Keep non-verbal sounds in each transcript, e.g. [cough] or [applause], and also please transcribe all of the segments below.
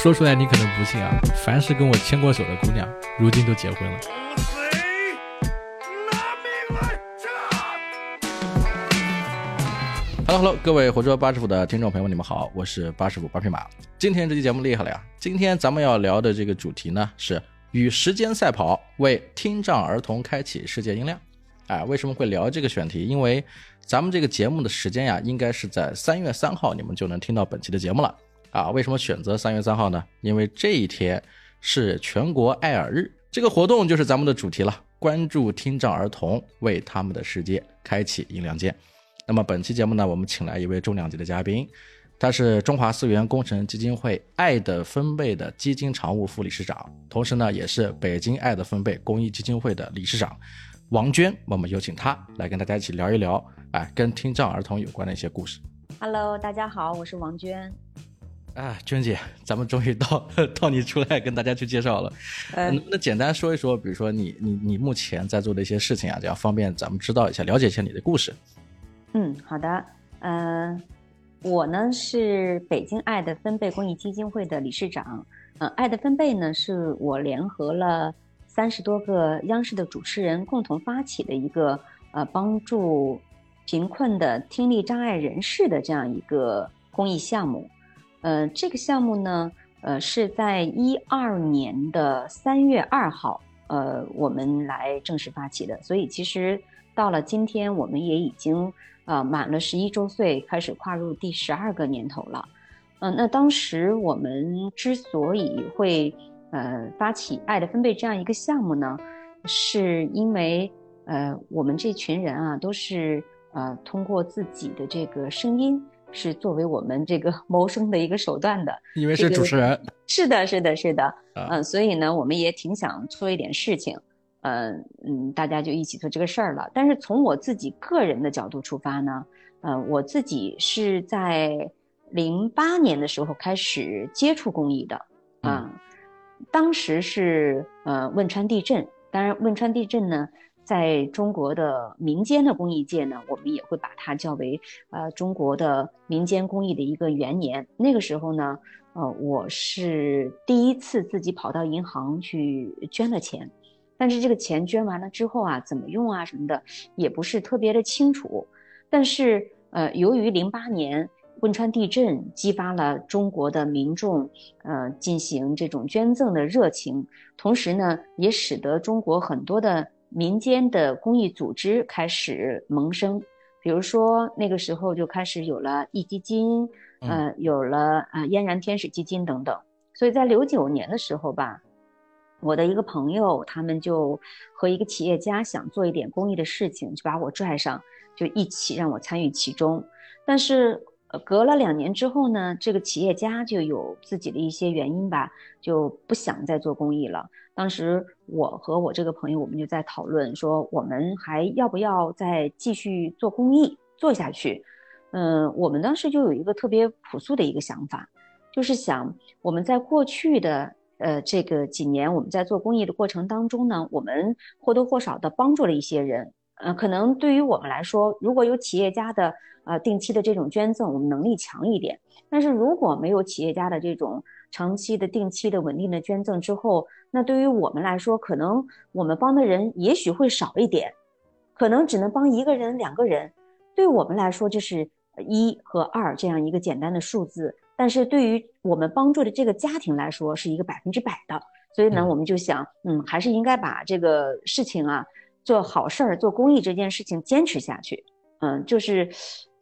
说出来你可能不信啊，凡是跟我牵过手的姑娘，如今都结婚了。Hello，Hello，各位活捉八师傅的听众朋友们，你们好，我是八师傅八匹马。今天这期节目厉害了呀！今天咱们要聊的这个主题呢，是与时间赛跑，为听障儿童开启世界音量。哎，为什么会聊这个选题？因为咱们这个节目的时间呀，应该是在三月三号，你们就能听到本期的节目了。啊，为什么选择三月三号呢？因为这一天是全国爱耳日，这个活动就是咱们的主题了，关注听障儿童，为他们的世界开启音量键。那么本期节目呢，我们请来一位重量级的嘉宾，他是中华思源工程基金会爱的分贝的基金常务副理事长，同时呢，也是北京爱的分贝公益基金会的理事长王娟。我们有请他来跟大家一起聊一聊，哎，跟听障儿童有关的一些故事。Hello，大家好，我是王娟。啊，娟姐，咱们终于到到你出来跟大家去介绍了。呃，能不能简单说一说，比如说你你你目前在做的一些事情啊，这样方便咱们知道一下，了解一下你的故事。嗯，好的。嗯，我呢是北京爱的分贝公益基金会的理事长。嗯，爱的分贝呢是我联合了三十多个央视的主持人共同发起的一个呃帮助贫困的听力障碍人士的这样一个公益项目。呃，这个项目呢，呃，是在一二年的三月二号，呃，我们来正式发起的。所以其实到了今天，我们也已经呃满了十一周岁，开始跨入第十二个年头了。嗯，那当时我们之所以会呃发起爱的分贝这样一个项目呢，是因为呃我们这群人啊，都是呃通过自己的这个声音。是作为我们这个 [laughs] 谋生的一个手段的，因为是主持人，是的，是的，是的，嗯，所以呢，我们也挺想做一点事情，嗯嗯，大家就一起做这个事儿了。但是从我自己个人的角度出发呢，呃，我自己是在零八年的时候开始接触公益的，啊，当时是呃汶川地震，当然汶川地震呢。在中国的民间的公益界呢，我们也会把它叫为呃中国的民间公益的一个元年。那个时候呢，呃，我是第一次自己跑到银行去捐了钱，但是这个钱捐完了之后啊，怎么用啊什么的也不是特别的清楚。但是呃，由于零八年汶川地震激发了中国的民众呃进行这种捐赠的热情，同时呢，也使得中国很多的。民间的公益组织开始萌生，比如说那个时候就开始有了壹基金，呃，有了呃嫣然天使基金等等。所以在零九年的时候吧，我的一个朋友他们就和一个企业家想做一点公益的事情，就把我拽上，就一起让我参与其中。但是呃隔了两年之后呢，这个企业家就有自己的一些原因吧，就不想再做公益了。当时我和我这个朋友，我们就在讨论说，我们还要不要再继续做公益做下去？嗯，我们当时就有一个特别朴素的一个想法，就是想我们在过去的呃这个几年，我们在做公益的过程当中呢，我们或多或少的帮助了一些人。呃，可能对于我们来说，如果有企业家的呃定期的这种捐赠，我们能力强一点；但是如果没有企业家的这种长期的、定期的、稳定的捐赠之后，那对于我们来说，可能我们帮的人也许会少一点，可能只能帮一个人、两个人。对我们来说，就是一和二这样一个简单的数字，但是对于我们帮助的这个家庭来说，是一个百分之百的。所以呢，我们就想，嗯，还是应该把这个事情啊，做好事儿、做公益这件事情坚持下去。嗯，就是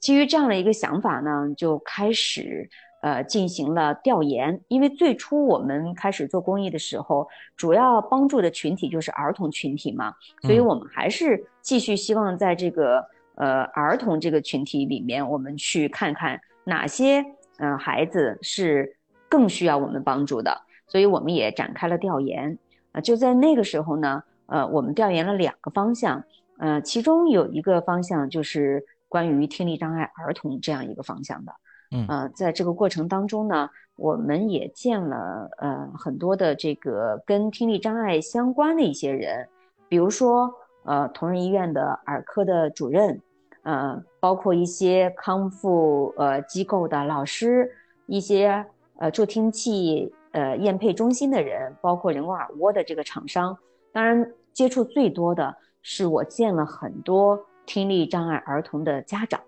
基于这样的一个想法呢，就开始。呃，进行了调研，因为最初我们开始做公益的时候，主要帮助的群体就是儿童群体嘛，所以我们还是继续希望在这个呃儿童这个群体里面，我们去看看哪些呃孩子是更需要我们帮助的，所以我们也展开了调研。啊，就在那个时候呢，呃，我们调研了两个方向，呃，其中有一个方向就是关于听力障碍儿童这样一个方向的。嗯呃，在这个过程当中呢，我们也见了呃很多的这个跟听力障碍相关的一些人，比如说呃同仁医院的耳科的主任，呃，包括一些康复呃机构的老师，一些呃助听器呃验配中心的人，包括人工耳蜗的这个厂商，当然接触最多的是我见了很多听力障碍儿童的家长，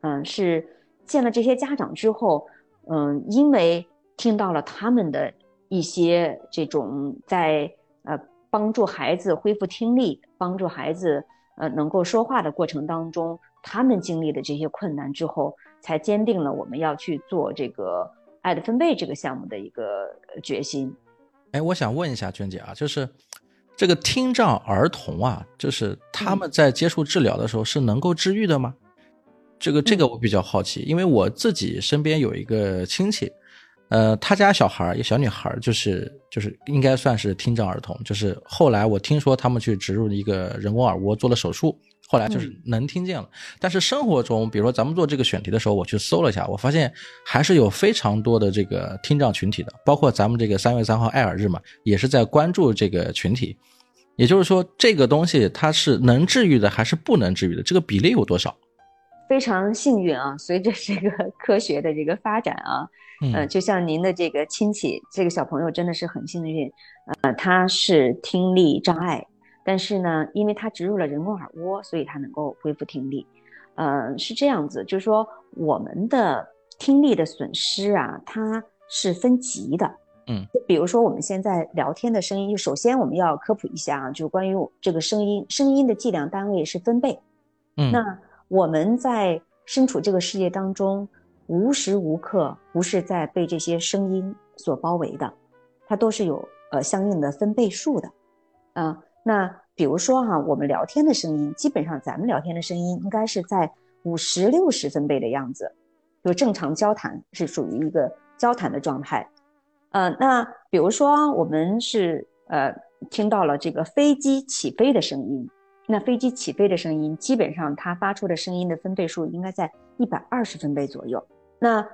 嗯，是见了这些家长之后，嗯，因为听到了他们的一些这种在呃帮助孩子恢复听力、帮助孩子呃能够说话的过程当中，他们经历的这些困难之后，才坚定了我们要去做这个。爱的分贝这个项目的一个决心，哎，我想问一下娟姐啊，就是这个听障儿童啊，就是他们在接触治疗的时候是能够治愈的吗？这个这个我比较好奇，因为我自己身边有一个亲戚，呃，他家小孩儿，一个小女孩，就是就是应该算是听障儿童，就是后来我听说他们去植入一个人工耳蜗做了手术。后来就是能听见了，但是生活中，比如说咱们做这个选题的时候，我去搜了一下，我发现还是有非常多的这个听障群体的，包括咱们这个三月三号爱耳日嘛，也是在关注这个群体。也就是说，这个东西它是能治愈的还是不能治愈的？这个比例有多少？非常幸运啊，随着这个 [laughs] 科学的这个发展啊，呃，就像您的这个亲戚，这个小朋友真的是很幸运，呃，他是听力障碍。但是呢，因为它植入了人工耳蜗，所以它能够恢复听力。呃，是这样子，就是说我们的听力的损失啊，它是分级的。嗯，就比如说我们现在聊天的声音，就首先我们要科普一下啊，就关于这个声音，声音的计量单位是分贝。嗯，那我们在身处这个世界当中，无时无刻不是在被这些声音所包围的，它都是有呃相应的分贝数的，啊。那比如说哈，我们聊天的声音，基本上咱们聊天的声音应该是在五十六十分贝的样子，就正常交谈是属于一个交谈的状态。呃，那比如说我们是呃听到了这个飞机起飞的声音，那飞机起飞的声音基本上它发出的声音的分贝数应该在一百二十分贝左右。那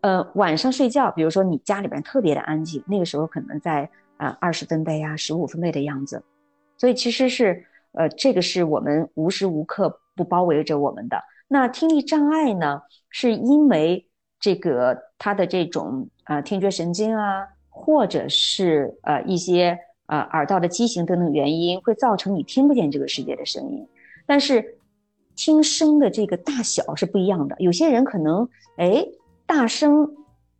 呃晚上睡觉，比如说你家里边特别的安静，那个时候可能在啊二十分贝啊十五分贝的样子。所以其实是，呃，这个是我们无时无刻不包围着我们的。那听力障碍呢，是因为这个他的这种呃听觉神经啊，或者是呃一些呃耳道的畸形等等原因，会造成你听不见这个世界的声音。但是听声的这个大小是不一样的，有些人可能哎大声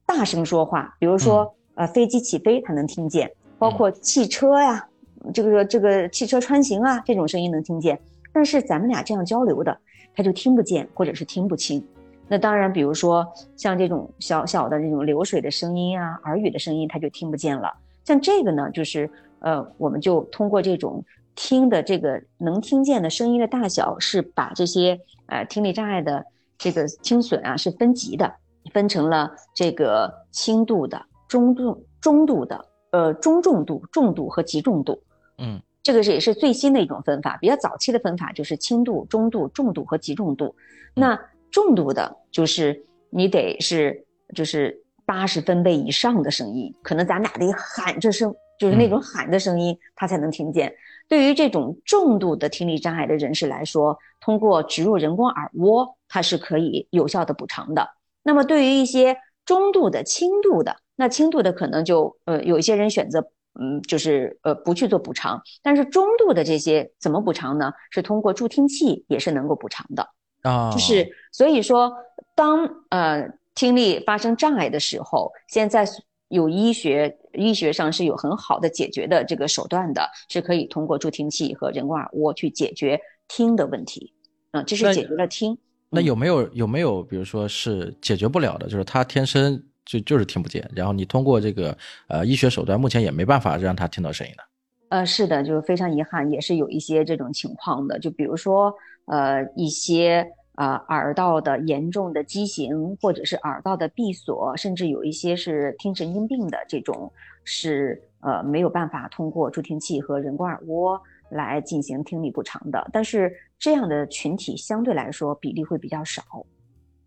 大声说话，比如说呃飞机起飞他能听见，包括汽车呀。这个这个汽车穿行啊，这种声音能听见，但是咱们俩这样交流的，他就听不见或者是听不清。那当然，比如说像这种小小的这种流水的声音啊，耳语的声音，他就听不见了。像这个呢，就是呃，我们就通过这种听的这个能听见的声音的大小，是把这些呃听力障碍的这个听损啊是分级的，分成了这个轻度的、中度、中度的、呃中重度、重度和极重度。嗯，这个是也是最新的一种分法，比较早期的分法就是轻度、中度、重度和极重度。那重度的，就是你得是就是八十分贝以上的声音，可能咱俩得喊着声，就是那种喊的声音，他才能听见。对于这种重度的听力障碍的人士来说，通过植入人工耳蜗，它是可以有效的补偿的。那么对于一些中度的、轻度的，那轻度的可能就呃有一些人选择。嗯，就是呃不去做补偿，但是中度的这些怎么补偿呢？是通过助听器也是能够补偿的啊。就是所以说，当呃听力发生障碍的时候，现在有医学医学上是有很好的解决的这个手段的，是可以通过助听器和人工耳蜗去解决听的问题。嗯，这是解决了听。那有没有有没有比如说是解决不了的，就是他天生。就就是听不见，然后你通过这个呃医学手段，目前也没办法让他听到声音的。呃，是的，就是非常遗憾，也是有一些这种情况的。就比如说呃一些啊耳道的严重的畸形，或者是耳道的闭锁，甚至有一些是听神经病的这种，是呃没有办法通过助听器和人工耳蜗来进行听力补偿的。但是这样的群体相对来说比例会比较少。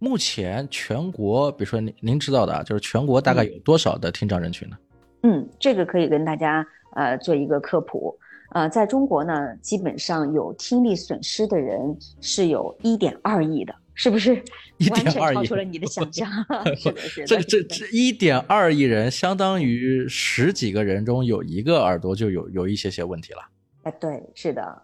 目前全国，比如说您您知道的啊，就是全国大概有多少的听障人群呢？嗯，这个可以跟大家呃做一个科普。呃，在中国呢，基本上有听力损失的人是有一点二亿的，是不是？一点二亿，超出了你的想象。[laughs] 是的，是的。这这这一点二亿人，相当于十几个人中有一个耳朵就有有一些些问题了。哎，对，是的。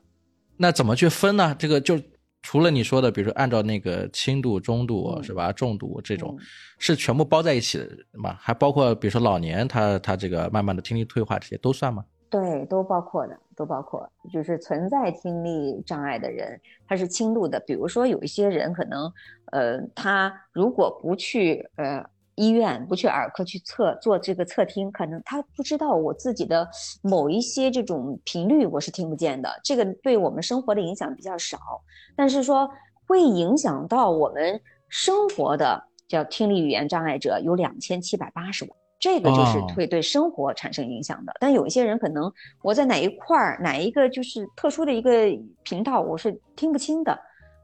那怎么去分呢？这个就除了你说的，比如说按照那个轻度、中度是吧？重度这种，是全部包在一起的吗？还包括比如说老年他他这个慢慢的听力退化这些都算吗？对，都包括的，都包括，就是存在听力障碍的人，他是轻度的。比如说有一些人可能，呃，他如果不去呃医院，不去耳科去测做这个测听，可能他不知道我自己的某一些这种频率我是听不见的。这个对我们生活的影响比较少，但是说会影响到我们生活的叫听力语言障碍者有两千七百八十万。这个就是会对生活产生影响的，但有一些人可能我在哪一块儿哪一个就是特殊的一个频道我是听不清的，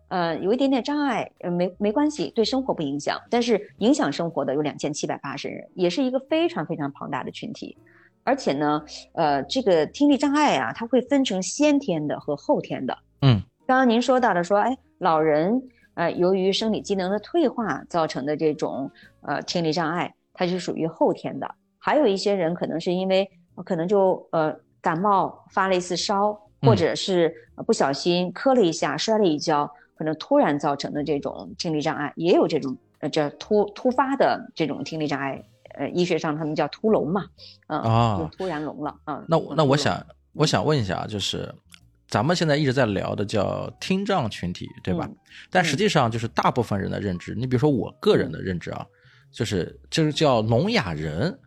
呃，有一点点障碍，呃，没没关系，对生活不影响，但是影响生活的有两千七百八十人，也是一个非常非常庞大的群体，而且呢，呃，这个听力障碍啊，它会分成先天的和后天的。嗯，刚刚您说到的说，哎，老人呃，由于生理机能的退化造成的这种呃听力障碍。它是属于后天的，还有一些人可能是因为可能就呃感冒发了一次烧，或者是不小心磕了一下摔了一跤，可能突然造成的这种听力障碍，也有这种呃这突突发的这种听力障碍，呃医学上他们叫突聋嘛，嗯啊突然聋了啊。那那我想我想问一下，就是咱们现在一直在聊的叫听障群体，对吧？但实际上就是大部分人的认知，你比如说我个人的认知啊。就是就是叫聋哑人，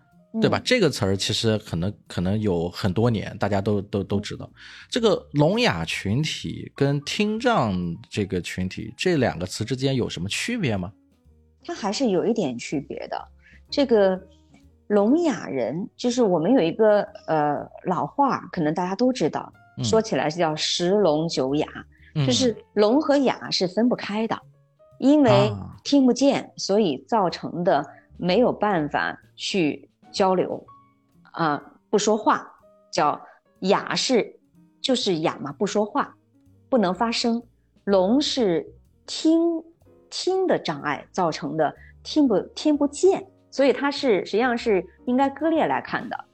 对吧？这个词儿其实可能可能有很多年，大家都都都知道。这个聋哑群体跟听障这个群体这两个词之间有什么区别吗？它还是有一点区别的。这个聋哑人，就是我们有一个呃老话，可能大家都知道，说起来是叫十聋九哑，就是 [laughs] 聋和哑是分不开的。因为听不见，所以造成的没有办法去交流，啊，不说话，叫哑是，就是哑嘛，不说话，不能发声。聋是听听的障碍造成的，听不听不见，所以它是实际上是应该割裂来看的。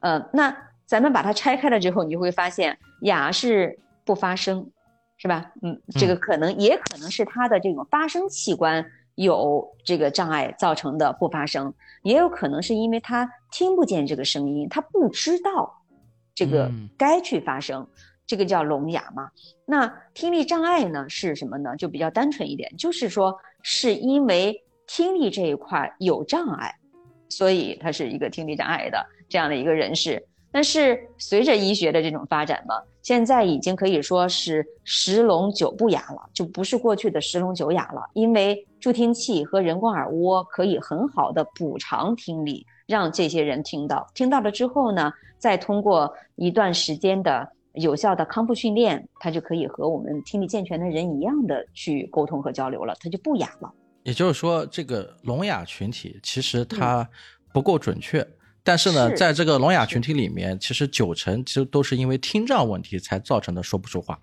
呃，那咱们把它拆开了之后，你就会发现哑是不发声。是吧？嗯，这个可能也可能是他的这种发声器官有这个障碍造成的不发声，也有可能是因为他听不见这个声音，他不知道这个该去发声，这个叫聋哑嘛。那听力障碍呢是什么呢？就比较单纯一点，就是说是因为听力这一块有障碍，所以他是一个听力障碍的这样的一个人士。但是随着医学的这种发展嘛，现在已经可以说是十聋九不哑了，就不是过去的十聋九哑了。因为助听器和人工耳蜗可以很好的补偿听力，让这些人听到。听到了之后呢，再通过一段时间的有效的康复训练，他就可以和我们听力健全的人一样的去沟通和交流了，他就不哑了。也就是说，这个聋哑群体其实它不够准确。但是呢，在这个聋哑群体里面，其实九成其实都是因为听障问题才造成的说不出话。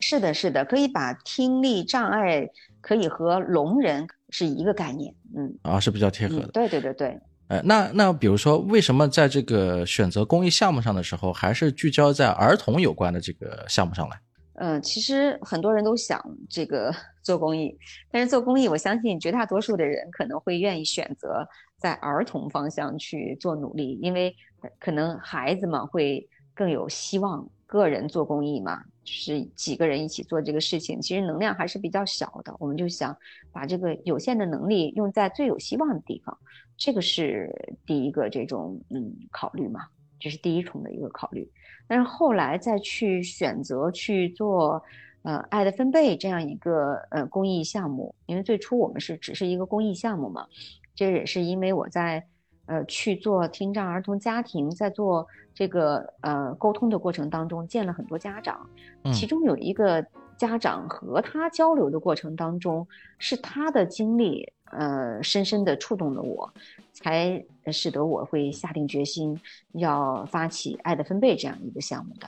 是的，是的，可以把听力障碍可以和聋人是一个概念，嗯，啊，是比较贴合的。对对对对。呃，那那比如说，为什么在这个选择公益项目上的时候，还是聚焦在儿童有关的这个项目上来？嗯，其实很多人都想这个 [laughs] 做公益，但是做公益，我相信绝大多数的人可能会愿意选择。在儿童方向去做努力，因为可能孩子们会更有希望。个人做公益嘛，就是几个人一起做这个事情，其实能量还是比较小的。我们就想把这个有限的能力用在最有希望的地方，这个是第一个这种嗯考虑嘛，这是第一重的一个考虑。但是后来再去选择去做呃爱的分贝这样一个呃公益项目，因为最初我们是只是一个公益项目嘛。这也是因为我在，呃，去做听障儿童家庭，在做这个呃沟通的过程当中，见了很多家长，其中有一个家长和他交流的过程当中，是他的经历，呃，深深的触动了我，才使得我会下定决心要发起爱的分贝这样一个项目的。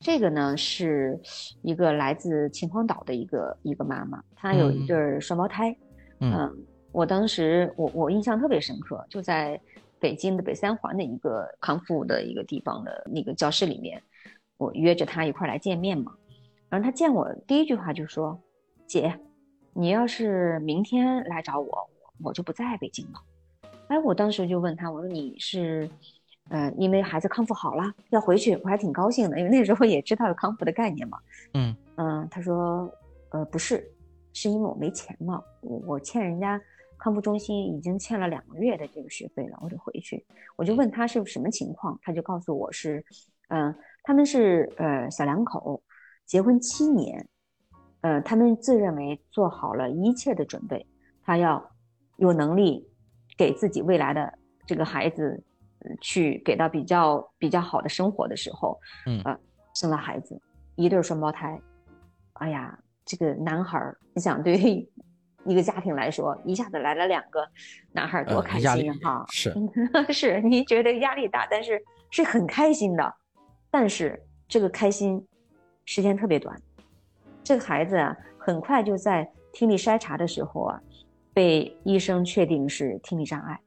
这个呢是一个来自秦皇岛的一个一个妈妈，她有一对双胞胎。嗯，我当时我我印象特别深刻，就在北京的北三环的一个康复的一个地方的那个教室里面，我约着他一块来见面嘛。然后他见我第一句话就说：“姐，你要是明天来找我，我就不在北京了。”哎，我当时就问他，我说：“你是？”呃，因为孩子康复好了，要回去，我还挺高兴的，因为那时候也知道有康复的概念嘛。嗯嗯，他说，呃，不是，是因为我没钱嘛，我我欠人家康复中心已经欠了两个月的这个学费了，我得回去。我就问他是什么情况，他就告诉我是，嗯，他们是呃小两口，结婚七年，呃，他们自认为做好了一切的准备，他要有能力给自己未来的这个孩子。去给到比较比较好的生活的时候，嗯呃，生了孩子，一对双胞胎，哎呀，这个男孩儿，你想对于一个家庭来说，一下子来了两个男孩，多开心哈！是 [laughs] 是，你觉得压力大，但是是很开心的，但是这个开心时间特别短，这个孩子啊，很快就在听力筛查的时候啊，被医生确定是听力障碍。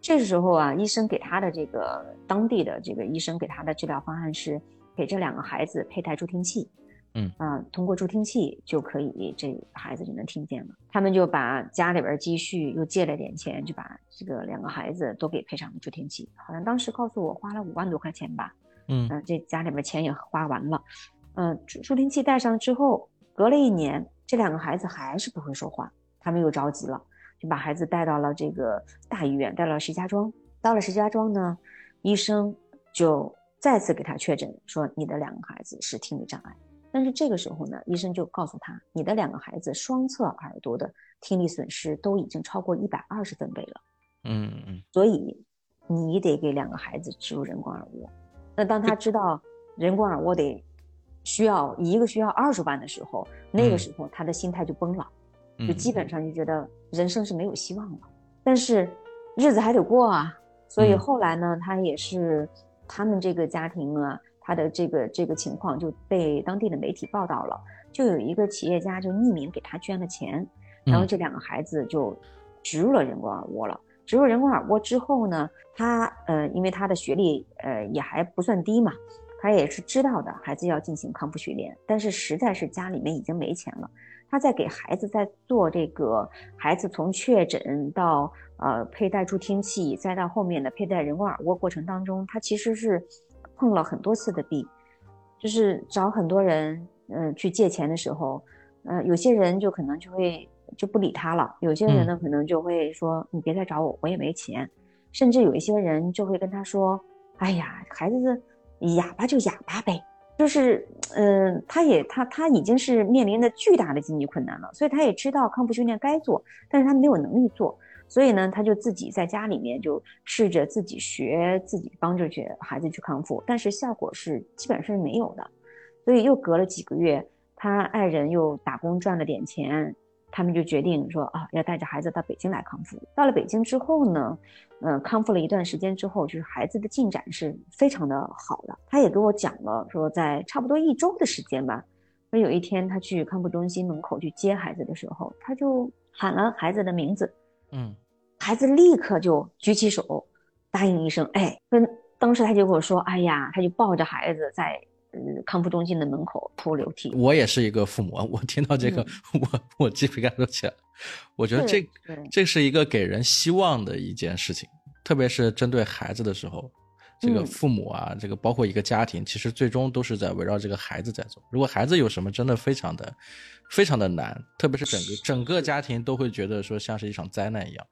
这个时候啊，医生给他的这个当地的这个医生给他的治疗方案是给这两个孩子佩戴助听器，嗯啊，通过助听器就可以，这孩子就能听见了。他们就把家里边积蓄又借了点钱，就把这个两个孩子都给配上了助听器。好像当时告诉我花了五万多块钱吧，嗯这家里边钱也花完了，嗯，助助听器戴上之后，隔了一年，这两个孩子还是不会说话，他们又着急了。就把孩子带到了这个大医院，带到了石家庄。到了石家庄呢，医生就再次给他确诊说你的两个孩子是听力障碍。但是这个时候呢，医生就告诉他，你的两个孩子双侧耳朵的听力损失都已经超过一百二十分贝了。嗯嗯。所以你得给两个孩子植入人工耳蜗。那当他知道人工耳蜗得需要一个需要二十万的时候，那个时候他的心态就崩了。就基本上就觉得人生是没有希望了，但是日子还得过啊，所以后来呢，他也是他们这个家庭啊，他的这个这个情况就被当地的媒体报道了，就有一个企业家就匿名给他捐了钱，然后这两个孩子就植入了人工耳蜗了。植入人工耳蜗之后呢，他呃，因为他的学历呃也还不算低嘛，他也是知道的孩子要进行康复训练，但是实在是家里面已经没钱了。他在给孩子在做这个，孩子从确诊到呃佩戴助听器，再到后面的佩戴人工耳蜗过程当中，他其实是碰了很多次的壁，就是找很多人，嗯，去借钱的时候，嗯，有些人就可能就会就不理他了，有些人呢可能就会说你别再找我，我也没钱，甚至有一些人就会跟他说，哎呀，孩子哑巴就哑巴呗。就是，嗯，他也他他已经是面临着巨大的经济困难了，所以他也知道康复训练该做，但是他没有能力做，所以呢，他就自己在家里面就试着自己学，自己帮着去孩子去康复，但是效果是基本上是没有的，所以又隔了几个月，他爱人又打工赚了点钱。他们就决定说啊，要带着孩子到北京来康复。到了北京之后呢，嗯，康复了一段时间之后，就是孩子的进展是非常的好的。他也给我讲了，说在差不多一周的时间吧，说有一天他去康复中心门口去接孩子的时候，他就喊了孩子的名字，嗯，孩子立刻就举起手，答应一声，哎，跟当时他就跟我说，哎呀，他就抱着孩子在。康复中心的门口铺流涕。我也是一个父母，我听到这个，[laughs] 我我鸡皮疙瘩都起来了。我觉得这这是一个给人希望的一件事情，特别是针对孩子的时候，这个父母啊，这个包括一个家庭，其实最终都是在围绕这个孩子在走。如果孩子有什么真的非常的非常的难，特别是整个整个家庭都会觉得说像是一场灾难一样。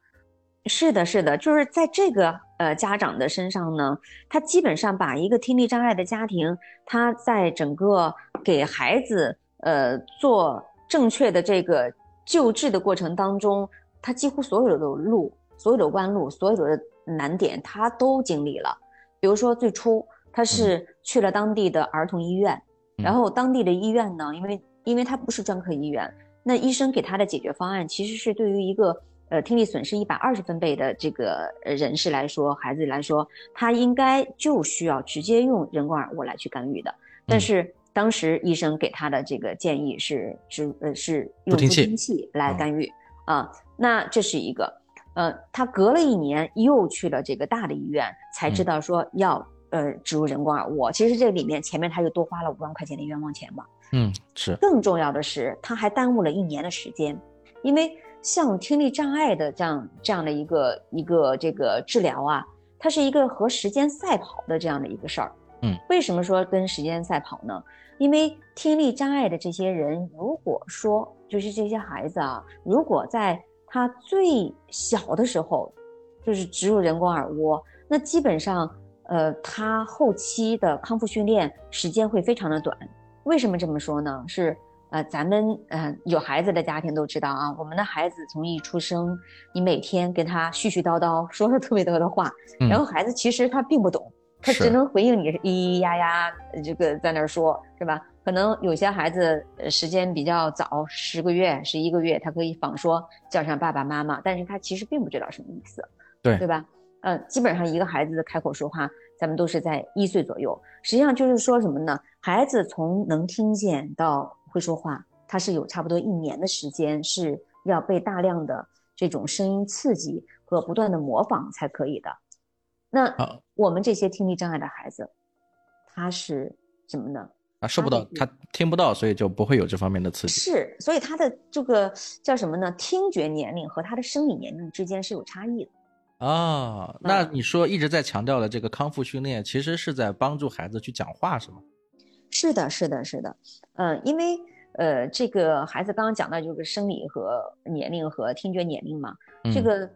是的，是的，就是在这个呃家长的身上呢，他基本上把一个听力障碍的家庭，他在整个给孩子呃做正确的这个救治的过程当中，他几乎所有的路、所有的弯路、所有的难点，他都经历了。比如说最初他是去了当地的儿童医院，然后当地的医院呢，因为因为他不是专科医院，那医生给他的解决方案其实是对于一个。呃，听力损失一百二十分贝的这个人士来说，孩子来说，他应该就需要直接用人工耳蜗来去干预的。但是当时医生给他的这个建议是是呃是用助听器来干预啊，那这是一个，呃，他隔了一年又去了这个大的医院，才知道说要呃植入人工耳蜗。其实这里面前面他就多花了五万块钱的冤枉钱嘛。嗯，是。更重要的是，他还耽误了一年的时间，因为像听力障碍的这样这样的一个一个这个治疗啊，它是一个和时间赛跑的这样的一个事儿。嗯，为什么说跟时间赛跑呢？因为听力障碍的这些人，如果说就是这些孩子啊，如果在他最小的时候，就是植入人工耳蜗，那基本上，呃，他后期的康复训练时间会非常的短。为什么这么说呢？是呃，咱们呃有孩子的家庭都知道啊，我们的孩子从一出生，你每天跟他絮絮叨叨说了特别多的话，然后孩子其实他并不懂。他只能回应你咿咿呀呀，这个在那儿说，是吧？可能有些孩子时间比较早，十个月、十一个月，他可以仿说叫上爸爸妈妈，但是他其实并不知道什么意思，对对吧？呃，基本上一个孩子的开口说话，咱们都是在一岁左右。实际上就是说什么呢？孩子从能听见到会说话，他是有差不多一年的时间是要被大量的这种声音刺激和不断的模仿才可以的。那我们这些听力障碍的孩子，他是什么呢？啊，受不到，他听不到，所以就不会有这方面的刺激。是，所以他的这个叫什么呢？听觉年龄和他的生理年龄之间是有差异的。啊，那你说一直在强调的这个康复训练，其实是在帮助孩子去讲话，是吗？是的，是的，是的。嗯，因为呃，这个孩子刚刚讲到就是生理和年龄和听觉年龄嘛，这个。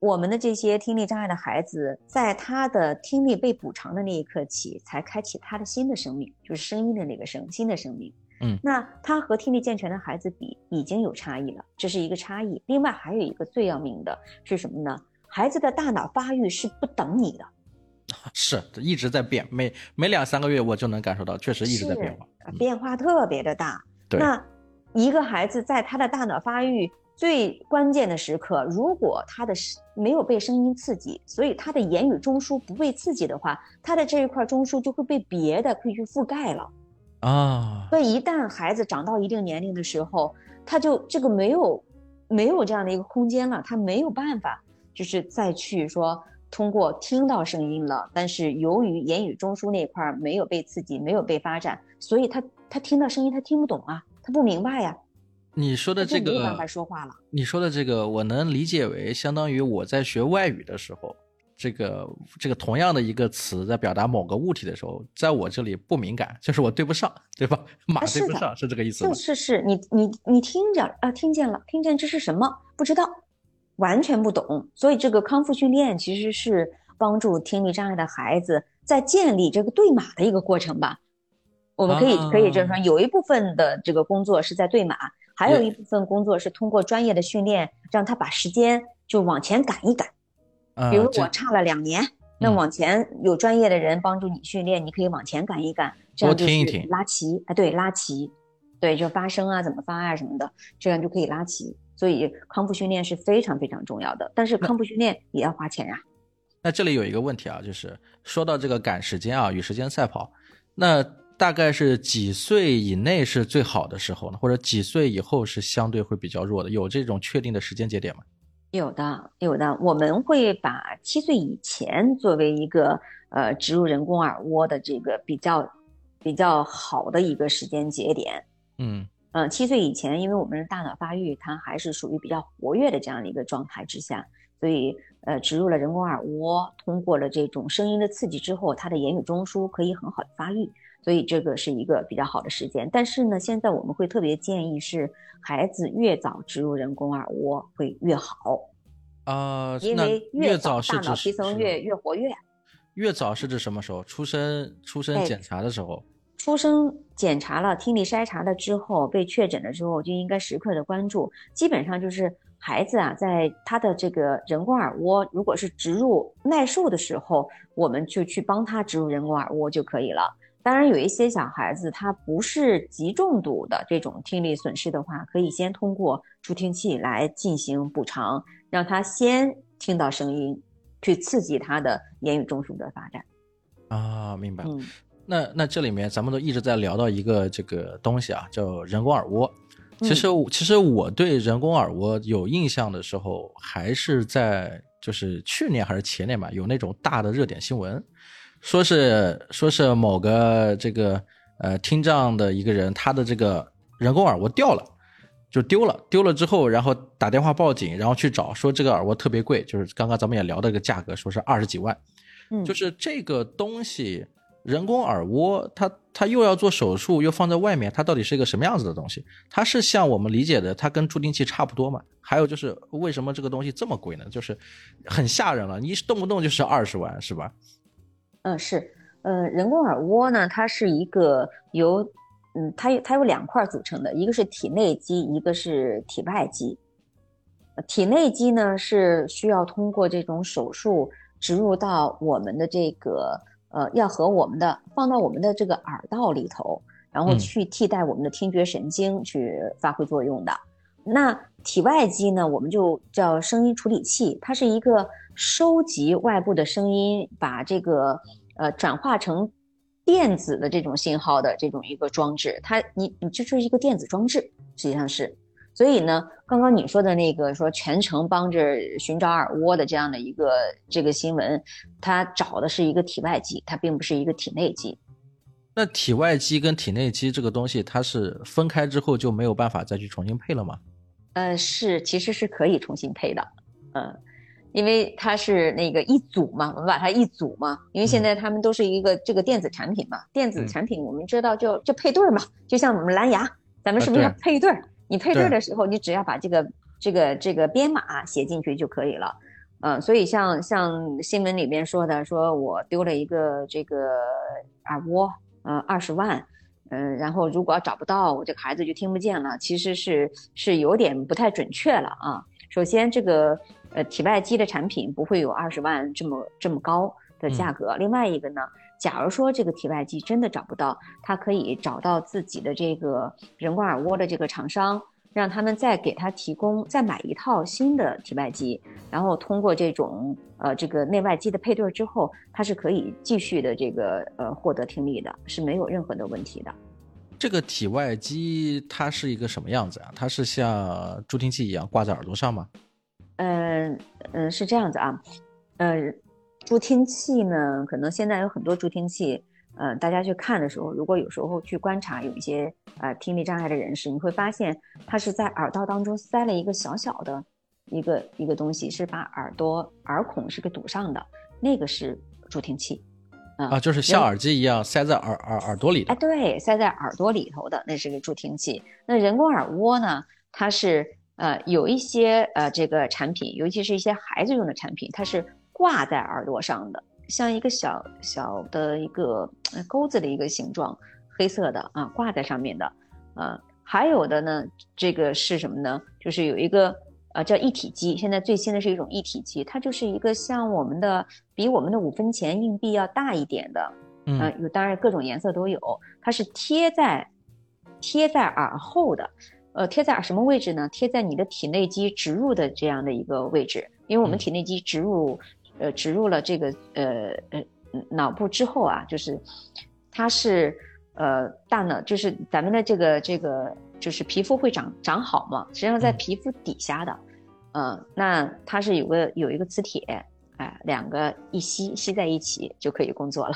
我们的这些听力障碍的孩子，在他的听力被补偿的那一刻起，才开启他的新的生命，就是声音的那个生新的生命。嗯，那他和听力健全的孩子比，已经有差异了，这是一个差异。另外还有一个最要命的是什么呢？孩子的大脑发育是不等你的，[laughs] 是一直在变，每每两三个月我就能感受到，确实一直在变化，变化特别的大。对，那一个孩子在他的大脑发育。最关键的时刻，如果他的没有被声音刺激，所以他的言语中枢不被刺激的话，他的这一块中枢就会被别的可以去覆盖了，啊。所以一旦孩子长到一定年龄的时候，他就这个没有没有这样的一个空间了，他没有办法就是再去说通过听到声音了，但是由于言语中枢那块没有被刺激，没有被发展，所以他他听到声音他听不懂啊，他不明白呀。你说的这个，没办法说话了。你说的这个，我能理解为相当于我在学外语的时候，这个这个同样的一个词，在表达某个物体的时候，在我这里不敏感，就是我对不上，对吧？[laughs] 马对不上，是这个意思吗？是是是，你你你听着啊，听见了，听见这是什么？不知道，完全不懂。所以这个康复训练其实是帮助听力障碍的孩子在建立这个对码的一个过程吧。我们可以可以这么说，有一部分的这个工作是在对码。还有一部分工作是通过专业的训练，让他把时间就往前赶一赶。比如我差了两年，那往前有专业的人帮助你训练，你可以往前赶一赶。这样就是拉齐，哎，对，拉齐，对，就发声啊，怎么发啊什么的，这样就可以拉齐。所以康复训练是非常非常重要的，但是康复训练也要花钱呀。那这里有一个问题啊，就是说到这个赶时间啊，与时间赛跑，那。大概是几岁以内是最好的时候呢？或者几岁以后是相对会比较弱的？有这种确定的时间节点吗？有的，有的。我们会把七岁以前作为一个呃植入人工耳蜗的这个比较比较好的一个时间节点。嗯嗯，七岁以前，因为我们的大脑发育它还是属于比较活跃的这样的一个状态之下，所以呃植入了人工耳蜗，通过了这种声音的刺激之后，它的言语中枢可以很好的发育。所以这个是一个比较好的时间，但是呢，现在我们会特别建议是孩子越早植入人工耳蜗会越好，啊，因为越早大脑皮层越越活跃。越早是指什么时候？出生出生检查的时候。出生检查了听力筛查了之后，被确诊了之后，就应该时刻的关注。基本上就是孩子啊，在他的这个人工耳蜗如果是植入耐受的时候，我们就去帮他植入人工耳蜗就可以了。当然，有一些小孩子他不是极重度的这种听力损失的话，可以先通过助听器来进行补偿，让他先听到声音，去刺激他的言语中枢的发展。啊，明白了。那那这里面咱们都一直在聊到一个这个东西啊，叫人工耳蜗。其实其实我对人工耳蜗有印象的时候，还是在就是去年还是前年吧，有那种大的热点新闻，说是说是某个这个呃听障的一个人，他的这个人工耳蜗掉了。就丢了，丢了之后，然后打电话报警，然后去找，说这个耳蜗特别贵，就是刚刚咱们也聊的个价格，说是二十几万。嗯，就是这个东西，人工耳蜗，它它又要做手术，又放在外面，它到底是一个什么样子的东西？它是像我们理解的，它跟助听器差不多嘛？还有就是为什么这个东西这么贵呢？就是很吓人了，你动不动就是二十万，是吧？嗯，是，呃，人工耳蜗呢，它是一个由。嗯，它有它有两块组成的，一个是体内肌，一个是体外肌。体内肌呢是需要通过这种手术植入到我们的这个呃，要和我们的放到我们的这个耳道里头，然后去替代我们的听觉神经去发挥作用的。那体外肌呢，我们就叫声音处理器，它是一个收集外部的声音，把这个呃转化成。电子的这种信号的这种一个装置，它你你就是一个电子装置，实际上是。所以呢，刚刚你说的那个说全程帮着寻找耳蜗的这样的一个这个新闻，它找的是一个体外机，它并不是一个体内机。那体外机跟体内机这个东西，它是分开之后就没有办法再去重新配了吗？呃，是，其实是可以重新配的，嗯。因为它是那个一组嘛，我们把它一组嘛。因为现在他们都是一个这个电子产品嘛，电子产品我们知道就就配对儿嘛，就像我们蓝牙，咱们是不是要配对儿？你配对的时候，你只要把这个这个这个编码写进去就可以了。嗯，所以像像新闻里边说的，说我丢了一个这个耳蜗，呃，二十万，嗯，然后如果要找不到，我这个孩子就听不见了，其实是是有点不太准确了啊。首先这个。呃，体外机的产品不会有二十万这么这么高的价格。另外一个呢，假如说这个体外机真的找不到，他可以找到自己的这个人工耳蜗的这个厂商，让他们再给他提供再买一套新的体外机，然后通过这种呃这个内外机的配对之后，它是可以继续的这个呃获得听力的，是没有任何的问题的。这个体外机它是一个什么样子啊？它是像助听器一样挂在耳朵上吗？嗯嗯，是这样子啊，呃，助听器呢，可能现在有很多助听器，呃，大家去看的时候，如果有时候去观察有一些呃听力障碍的人士，你会发现他是在耳道当中塞了一个小小的一个一个东西，是把耳朵耳孔是给堵上的，那个是助听器，啊，就是像耳机一样塞在耳耳耳朵里的，哎，对，塞在耳朵里头的那是个助听器。那人工耳蜗呢，它是。呃，有一些呃，这个产品，尤其是一些孩子用的产品，它是挂在耳朵上的，像一个小小的一个钩子的一个形状，黑色的啊，挂在上面的。呃，还有的呢，这个是什么呢？就是有一个呃叫一体机，现在最新的是一种一体机，它就是一个像我们的比我们的五分钱硬币要大一点的，嗯，有当然各种颜色都有，它是贴在贴在耳后的。呃，贴在什么位置呢？贴在你的体内肌植入的这样的一个位置，因为我们体内肌植入，呃，植入了这个呃呃脑部之后啊，就是它是呃大脑，就是咱们的这个这个就是皮肤会长长好嘛，实际上在皮肤底下的，嗯，那它是有个有一个磁铁，哎，两个一吸吸在一起就可以工作了。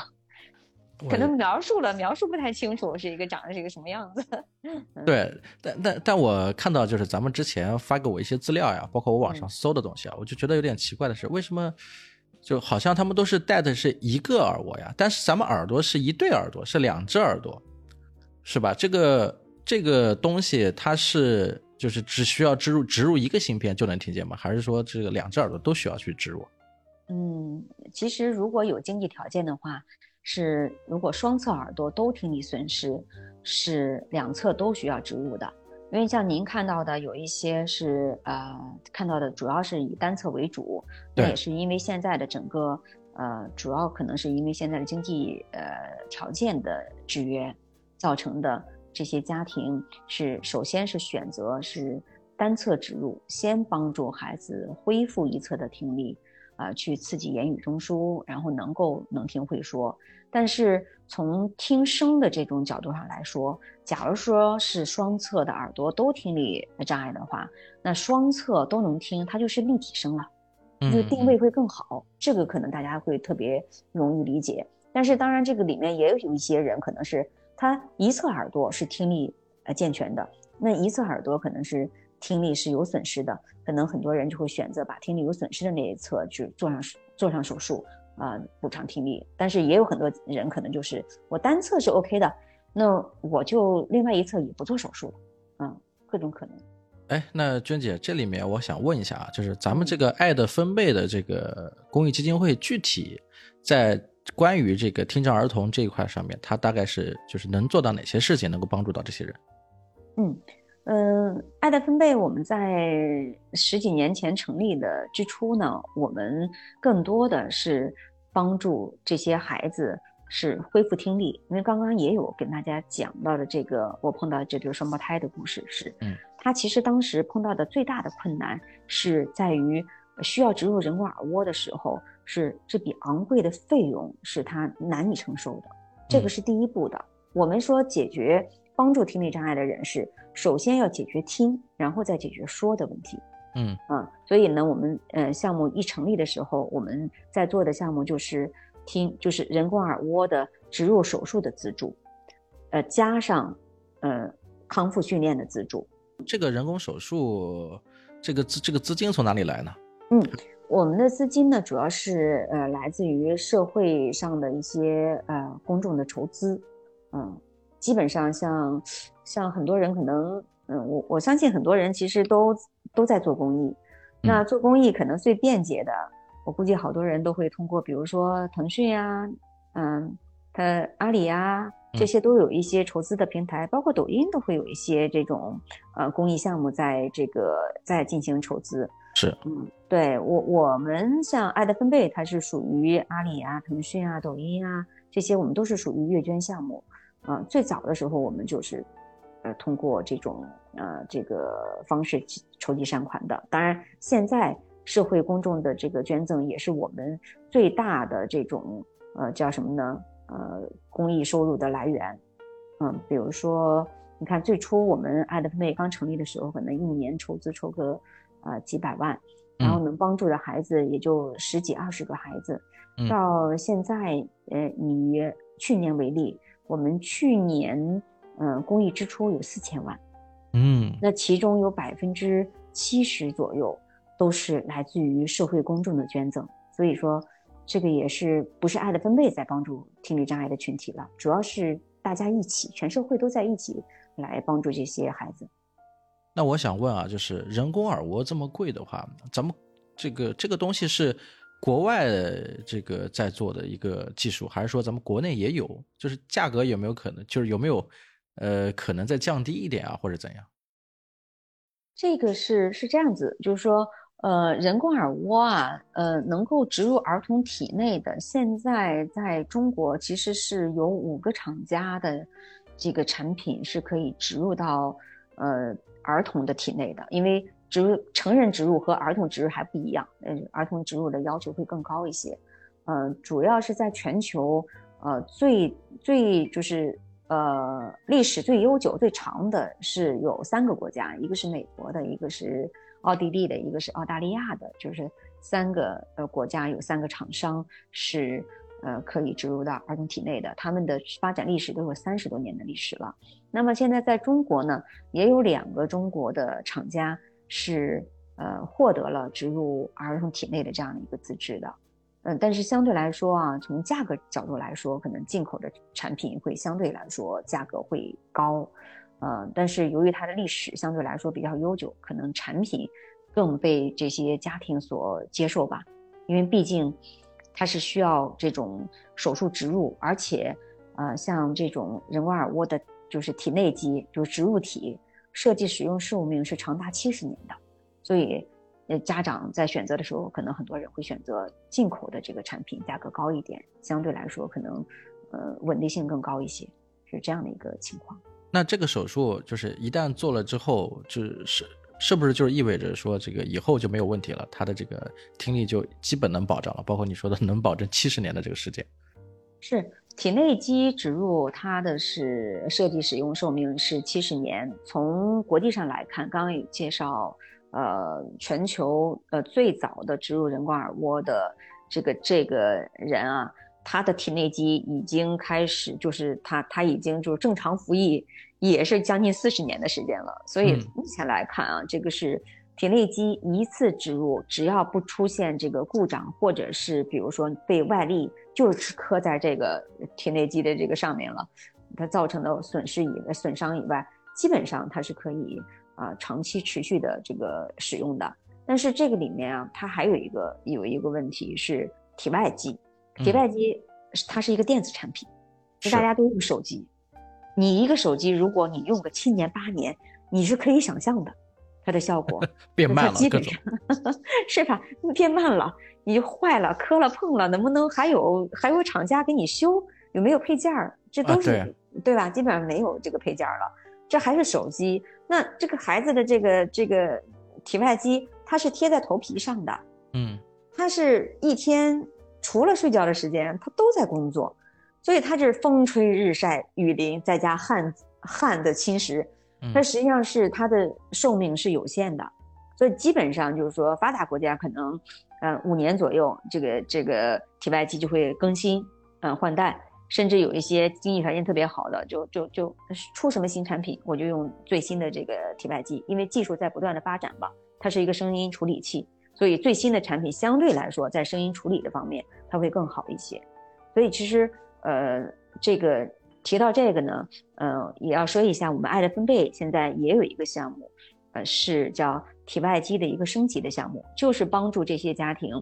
可能描述了，描述不太清楚，是一个长得是一个什么样子。[laughs] 对，但但但我看到就是咱们之前发给我一些资料呀，包括我网上搜的东西啊，我就觉得有点奇怪的是，为什么就好像他们都是戴的是一个耳蜗呀，但是咱们耳朵是一对耳朵，是两只耳朵，是吧？这个这个东西它是就是只需要植入植入一个芯片就能听见吗？还是说这个两只耳朵都需要去植入？嗯，其实如果有经济条件的话。是，如果双侧耳朵都听力损失，是两侧都需要植入的。因为像您看到的，有一些是呃看到的，主要是以单侧为主。那也是因为现在的整个呃，主要可能是因为现在的经济呃条件的制约造成的。这些家庭是首先是选择是单侧植入，先帮助孩子恢复一侧的听力。啊去刺激言语中枢，然后能够能听会说。但是从听声的这种角度上来说，假如说是双侧的耳朵都听力障碍的话，那双侧都能听，它就是立体声了，就定位会更好。这个可能大家会特别容易理解。但是当然，这个里面也有一些人可能是他一侧耳朵是听力呃健全的，那一侧耳朵可能是听力是有损失的，可能很多人就会选择把听力有损失的那一侧去做上做上手术。啊，补偿听力，但是也有很多人可能就是我单侧是 OK 的，那我就另外一侧也不做手术，嗯，各种可能。哎，那娟姐，这里面我想问一下啊，就是咱们这个爱的分贝的这个公益基金会，具体在关于这个听障儿童这一块上面，它大概是就是能做到哪些事情，能够帮助到这些人？嗯。嗯，爱的分贝，我们在十几年前成立的之初呢，我们更多的是帮助这些孩子是恢复听力。因为刚刚也有跟大家讲到的这个，我碰到这对双胞胎的故事是，嗯，他其实当时碰到的最大的困难是在于需要植入人工耳蜗的时候，是这笔昂贵的费用是他难以承受的，这个是第一步的。我们说解决。帮助听力障碍的人士，首先要解决听，然后再解决说的问题。嗯啊，所以呢，我们呃项目一成立的时候，我们在做的项目就是听，就是人工耳蜗的植入手术的资助，呃，加上呃康复训练的资助。这个人工手术，这个资这个资金从哪里来呢？嗯，我们的资金呢，主要是呃来自于社会上的一些呃公众的筹资，嗯。基本上像，像很多人可能，嗯，我我相信很多人其实都都在做公益。那做公益可能最便捷的，我估计好多人都会通过，比如说腾讯呀，嗯，他阿里呀，这些都有一些筹资的平台，包括抖音都会有一些这种呃公益项目在这个在进行筹资。是，嗯，对我我们像爱的分贝，它是属于阿里啊、腾讯啊、抖音啊这些，我们都是属于月捐项目。啊，最早的时候我们就是，呃，通过这种呃这个方式筹集善款的。当然，现在社会公众的这个捐赠也是我们最大的这种呃叫什么呢？呃，公益收入的来源。嗯，比如说，你看最初我们爱的分贝刚成立的时候，可能一年筹资筹个呃几百万，然后能帮助的孩子也就十几二十个孩子。到现在，呃，以去年为例。我们去年，嗯，公益支出有四千万，嗯，那其中有百分之七十左右都是来自于社会公众的捐赠，所以说，这个也是不是爱的分贝在帮助听力障碍的群体了，主要是大家一起，全社会都在一起来帮助这些孩子。那我想问啊，就是人工耳蜗这么贵的话，咱们这个这个东西是？国外这个在做的一个技术，还是说咱们国内也有？就是价格有没有可能，就是有没有，呃，可能再降低一点啊，或者怎样？这个是是这样子，就是说，呃，人工耳蜗啊，呃，能够植入儿童体内的，现在在中国其实是有五个厂家的这个产品是可以植入到呃儿童的体内的，因为。植入成人植入和儿童植入还不一样，呃，儿童植入的要求会更高一些，呃，主要是在全球，呃，最最就是呃历史最悠久、最长的是有三个国家，一个是美国的，一个是奥地利的，一个是澳大利亚的，就是三个呃国家有三个厂商是呃可以植入到儿童体内的，他们的发展历史都有三十多年的历史了。那么现在在中国呢，也有两个中国的厂家。是呃获得了植入儿童体内的这样的一个资质的，嗯，但是相对来说啊，从价格角度来说，可能进口的产品会相对来说价格会高，呃，但是由于它的历史相对来说比较悠久，可能产品更被这些家庭所接受吧，因为毕竟它是需要这种手术植入，而且呃像这种人工耳蜗的，就是体内肌，就是植入体。设计使用寿命是长达七十年的，所以，呃，家长在选择的时候，可能很多人会选择进口的这个产品，价格高一点，相对来说可能，呃，稳定性更高一些，是这样的一个情况。那这个手术就是一旦做了之后，就是是不是就意味着说这个以后就没有问题了？他的这个听力就基本能保障了，包括你说的能保证七十年的这个时间。是体内肌植入，它的是设计使用寿命是七十年。从国际上来看，刚刚有介绍，呃，全球呃最早的植入人工耳蜗的这个这个人啊，他的体内肌已经开始，就是他他已经就是正常服役，也是将近四十年的时间了。所以目前来看啊，这个是。体内肌一次植入，只要不出现这个故障，或者是比如说被外力就是刻在这个体内肌的这个上面了，它造成的损失以外、损伤以外，基本上它是可以啊长期持续的这个使用的。但是这个里面啊，它还有一个有一个问题是体外肌，体外肌它是一个电子产品，就大家都用手机，你一个手机如果你用个七年八年，你是可以想象的。它的效果 [laughs] 变慢了，基本上 [laughs] 是吧？变慢了，你坏了、磕了、碰了，能不能还有还有厂家给你修？有没有配件儿？这都是对吧？基本上没有这个配件了。这还是手机。那这个孩子的这个这个体外机，它是贴在头皮上的。嗯，它是一天除了睡觉的时间，他都在工作，所以他是风吹日晒雨淋，再加汗汗的侵蚀。它实际上是它的寿命是有限的，所以基本上就是说发达国家可能，呃五年左右这个这个体外机就会更新，嗯换代，甚至有一些经济条件特别好的，就就就出什么新产品，我就用最新的这个体外机，因为技术在不断的发展吧，它是一个声音处理器，所以最新的产品相对来说在声音处理的方面它会更好一些，所以其实呃这个。提到这个呢，呃，也要说一下，我们爱的分贝现在也有一个项目，呃，是叫体外机的一个升级的项目，就是帮助这些家庭，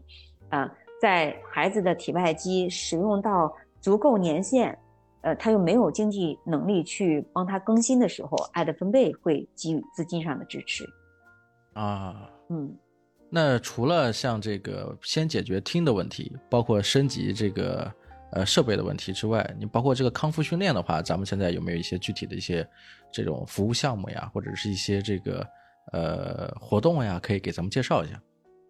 啊，在孩子的体外机使用到足够年限，呃，他又没有经济能力去帮他更新的时候，爱的分贝会给予资金上的支持。啊，嗯，那除了像这个先解决听的问题，包括升级这个。呃，设备的问题之外，你包括这个康复训练的话，咱们现在有没有一些具体的一些这种服务项目呀，或者是一些这个呃活动呀，可以给咱们介绍一下？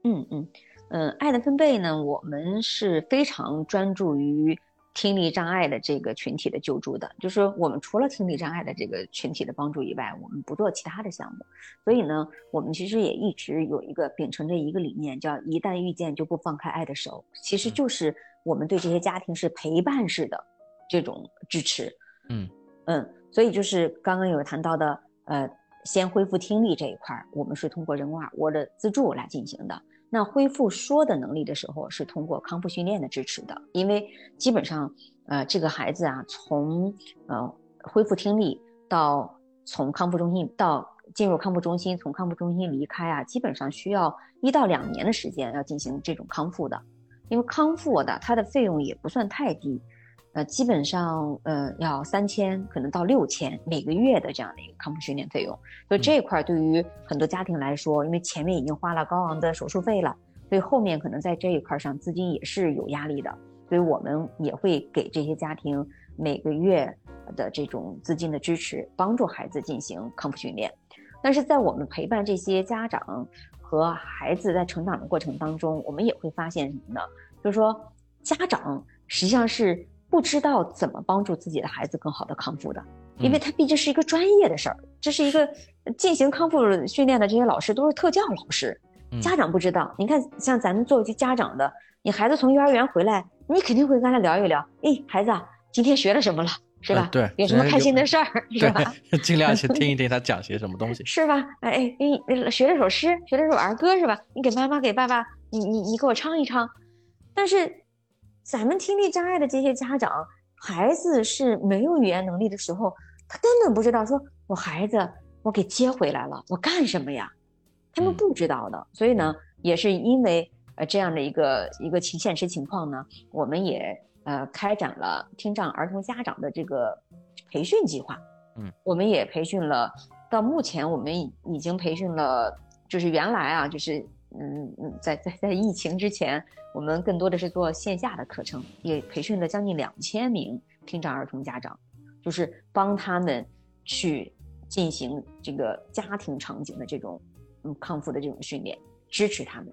嗯嗯嗯，爱的分贝呢，我们是非常专注于听力障碍的这个群体的救助的，就是我们除了听力障碍的这个群体的帮助以外，我们不做其他的项目。所以呢，我们其实也一直有一个秉承着一个理念，叫一旦遇见就不放开爱的手，其实就是。我们对这些家庭是陪伴式的这种支持，嗯嗯，所以就是刚刚有谈到的，呃，先恢复听力这一块儿，我们是通过人工耳蜗的资助来进行的。那恢复说的能力的时候，是通过康复训练的支持的。因为基本上，呃，这个孩子啊，从呃恢复听力到从康复中心到进入康复中心，从康复中心离开啊，基本上需要一到两年的时间要进行这种康复的。因为康复的它的费用也不算太低，呃，基本上呃要三千可能到六千每个月的这样的一个康复训练费用，所以这一块对于很多家庭来说，因为前面已经花了高昂的手术费了，所以后面可能在这一块上资金也是有压力的，所以我们也会给这些家庭每个月的这种资金的支持，帮助孩子进行康复训练。但是在我们陪伴这些家长。和孩子在成长的过程当中，我们也会发现什么呢？就是说，家长实际上是不知道怎么帮助自己的孩子更好的康复的，因为他毕竟是一个专业的事儿，这是一个进行康复训练的这些老师都是特教老师，家长不知道。你看，像咱们作为家长的，你孩子从幼儿园回来，你肯定会跟他聊一聊，哎，孩子啊今天学了什么了？是吧？对，有什么开心的事儿，[laughs] 是吧？尽量去听一听他讲些什么东西，[laughs] 是吧？哎哎，学了首诗，学了首儿歌，是吧？你给妈妈、给爸爸，你你你给我唱一唱。但是，咱们听力障碍的这些家长，孩子是没有语言能力的时候，他根本不知道，说我孩子我给接回来了，我干什么呀？他们不知道的。所以呢，也是因为呃这样的一个一个情现实情况呢，我们也。呃，开展了听障儿童家长的这个培训计划，嗯，我们也培训了，到目前我们已已经培训了，就是原来啊，就是嗯嗯，在在在疫情之前，我们更多的是做线下的课程，也培训了将近两千名听障儿童家长，就是帮他们去进行这个家庭场景的这种嗯康复的这种训练，支持他们。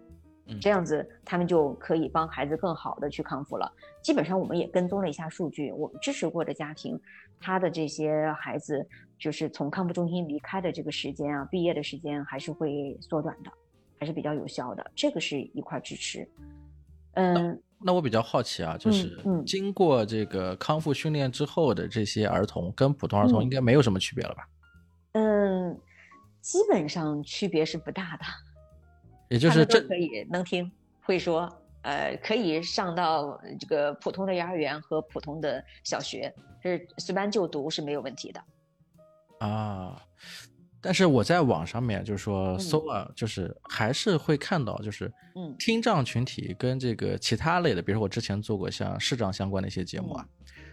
嗯这样子他们就可以帮孩子更好的去康复了。基本上我们也跟踪了一下数据，我们支持过的家庭，他的这些孩子就是从康复中心离开的这个时间啊，毕业的时间还是会缩短的，还是比较有效的。这个是一块支持。嗯，那我比较好奇啊，就是嗯经过这个康复训练之后的这些儿童，跟普通儿童嗯应该没有什么区别了吧？嗯，基本上区别是不大的，也就是这可以能听会说，呃，可以上到这个普通的幼儿园和普通的小学，是随班就读是没有问题的。啊，但是我在网上面就是说嗯搜了，就是还是会看到，就是嗯听障群体跟这个其他类的，比如说我之前做过像视障相关的一些节目啊，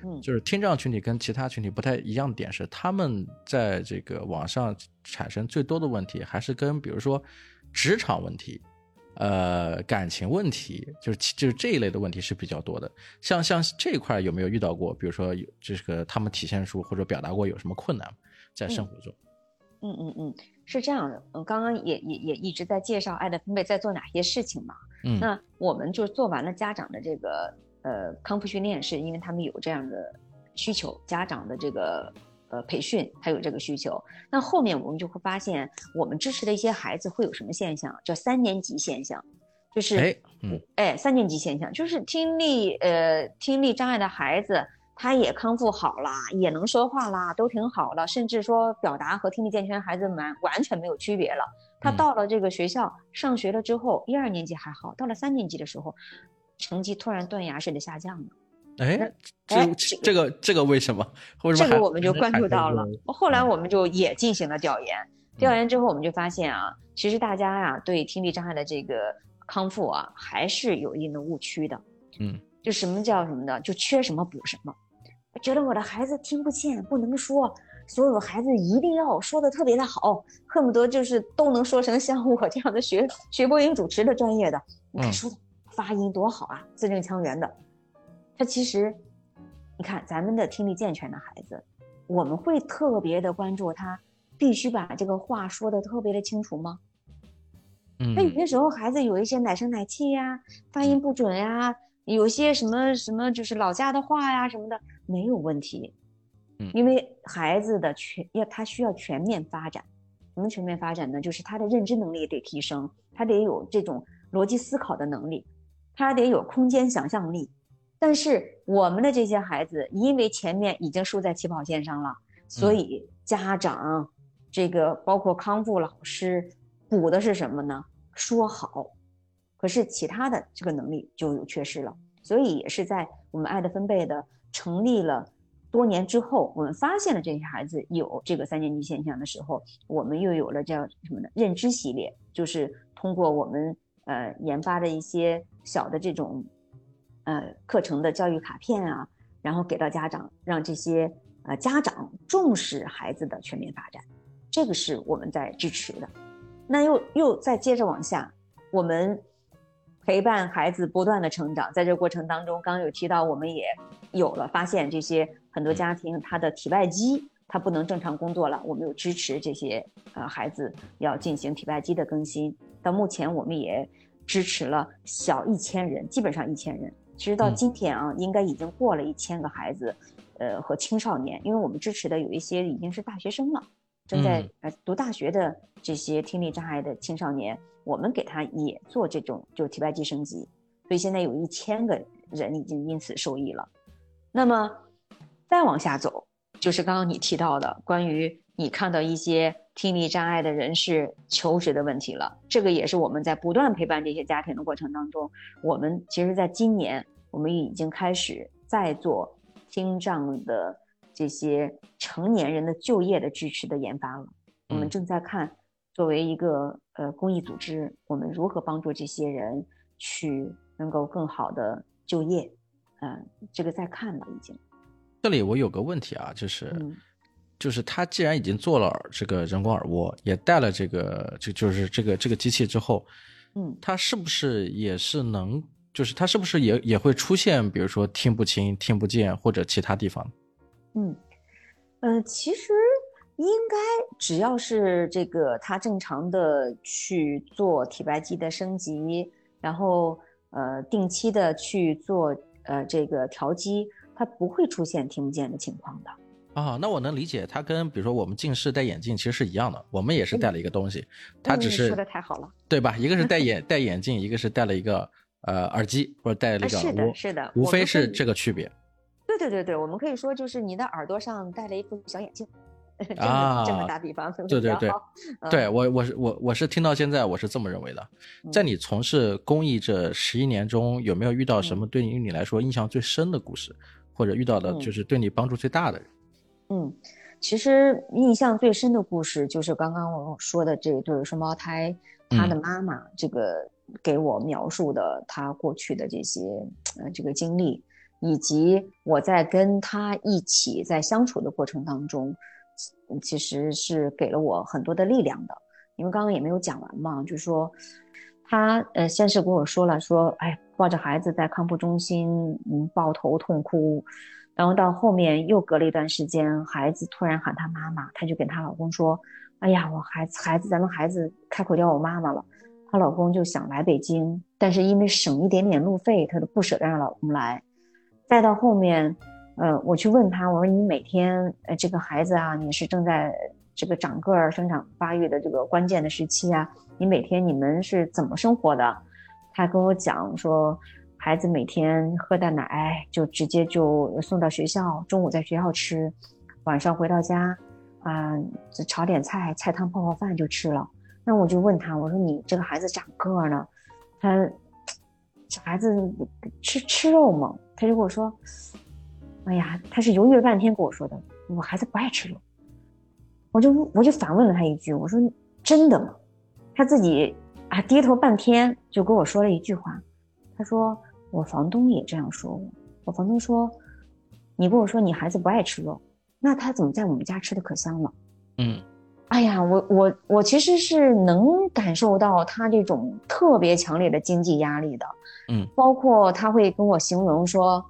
嗯就是听障群体跟其他群体不太一样的点是，他们在这个网上产生最多的问题，还是跟比如说职场问题。呃，感情问题就是其就是这一类的问题是比较多的。像像这一块有没有遇到过？比如说有这个他们体现出或者表达过有什么困难在生活中？嗯嗯嗯嗯，是这样的，我，刚刚也也也一直在介绍爱的分贝在做哪些事情嘛。嗯。那我们就做完了家长的这个呃康复训练，是因为他们有这样的需求，家长的这个呃培训他有这个需求。那后面我们就会发现，我们支持的一些孩子会有什么现象，叫三年级现象，就是哎，嗯。哎，三年级现象。就是听力呃听力障碍的孩子，他也康复好啦，也能说话啦，都挺好了，甚至说表达和听力健全孩子们完全没有区别了。他嗯到了这个学校上学了之后，一二年级还好，到了三年级的时候，成绩突然断崖式的下降了。哎，哎这这这个这个为什么？为什么这个我们就关注到了。后来嗯我们就也进行了调研，调研之后我们就发现啊，其实大家呀、对听力障碍的这个康复啊，还是有一定的误区的。嗯就什么叫什么的，就缺什么补什么。觉得我的孩子听不见，不能说，所有孩子一定要说的特别的好，恨不得就是都能说成像我这样的学学播音主持的专业的，你看嗯说的发音多好啊，字正腔圆的。他其实，你看咱们的听力健全的孩子，我们会特别的关注他，必须把这个话说的特别的清楚吗？那有嗯些时候孩子有一些奶声奶气呀，发音不准呀，有些什么什么就是老家的话呀什么的，没有问题。嗯因为孩子的全要他需要全面发展，什么全面发展呢？就是他的认知能力得提升，他得有这种逻辑思考的能力，他得有空间想象力。但是我们的这些孩子，因为前面已经输在起跑线上了，所嗯以家长这个包括康复老师补的是什么呢？说好，可是其他的这个能力就有缺失了。所以也是在我们爱的分贝的成立了多年之后，我们发现了这些孩子有这个三年级现象的时候，我们又有了叫什么呢？认知系列，就是通过我们呃研发的一些小的这种呃课程的教育卡片啊，然后给到家长，让这些呃家长重视孩子的全面发展，这个是我们在支持的。那又又再接着往下，我们陪伴孩子不断的成长，在这个过程当中，刚刚有提到，我们也有了发现，这些很多家庭他的体外机他不能正常工作了，我们有支持这些呃孩子要进行体外机的更新。到目前，我们也支持了小一千人，基本上一千人。其实到嗯今天啊，应该已经过了一千个孩子，呃和青少年，因为我们支持的有一些已经是大学生了。正在嗯呃读大学的这些听力障碍的青少年，我们给他也做这种就体外机升级，所以现在有一千个人已经因此受益了。那么再往下走，就是刚刚你提到的关于你看到一些听力障碍的人士求职的问题了。这个也是我们在不断陪伴这些家庭的过程当中，我们其实在今年我们已经开始在做听障的。这些成年人的就业的支持的研发了，我们嗯。正在看，作为一个呃公益组织，我们如何帮助这些人去能够更好的就业，嗯、这个在看了已经，这里我有个问题啊，就是、嗯。就是他既然已经做了这个人工耳蜗，也带了这个就就是这个这个机器之后，嗯。他是不是也是能，就是他是不是也也会出现，比如说听不清、听不见或者其他地方？嗯，呃，其实应该只要是这个他正常的去做体白肌的升级，然后呃定期的去做呃这个调机，他不会出现听不见的情况的。啊，那我能理解，它跟比如说我们近视戴眼镜其实是一样的，我们也是戴了一个东西，他只是说的太好了，对吧？一个是戴 [laughs] 眼戴眼镜，一个是戴了一个呃耳机或者戴了一个是的，是的，无非是这个区别。对对对对，我们可以说就是你的耳朵上戴了一副小眼镜。[laughs] 啊，这么打比方，对对 [laughs] 对，对我我是我我是听到现在我是这么认为的。在你从事公益这十一年中，有没有遇到什么对于你来说印象最深的故事，或者遇到的就是对你帮助最大的人？嗯，其实印象最深的故事就是刚刚我说的这对双胞胎，他的妈妈这个给我描述的他过去的这些呃这个经历，以及我在跟他一起在相处的过程当中。其实是给了我很多的力量的，因为刚刚也没有讲完嘛，就是说，他呃先是跟我说了，说哎抱着孩子在康复中心嗯抱头痛哭，然后到后面又隔了一段时间，孩子突然喊他妈妈，他就跟她老公说，哎呀我孩子孩子咱们孩子开口叫我妈妈了，她老公就想来北京，但是因为省一点点路费，她都不舍得让老公来，再到后面。呃，我去问他，我说你每天，呃，这个孩子啊，你是正在这个长个儿、生长发育的这个关键的时期啊，你每天你们是怎么生活的？他跟我讲说，孩子每天喝的奶就直接就送到学校，中午在学校吃，晚上回到家，啊，炒点菜，菜汤泡泡饭就吃了。那我就问他，我说你这个孩子长个儿呢，他小孩子吃吃肉吗？他就跟我说。哎呀，他是犹豫了半天跟我说的，我孩子不爱吃肉。我就我就反问了他一句，我说真的吗？他自己啊低头半天就跟我说了一句话，他说我房东也这样说我。我房东说，你跟我说你孩子不爱吃肉，那他怎么在我们家吃的可香了？嗯，哎呀，我我我其实是能感受到他这种特别强烈的经济压力的，嗯，包括他会跟我形容说。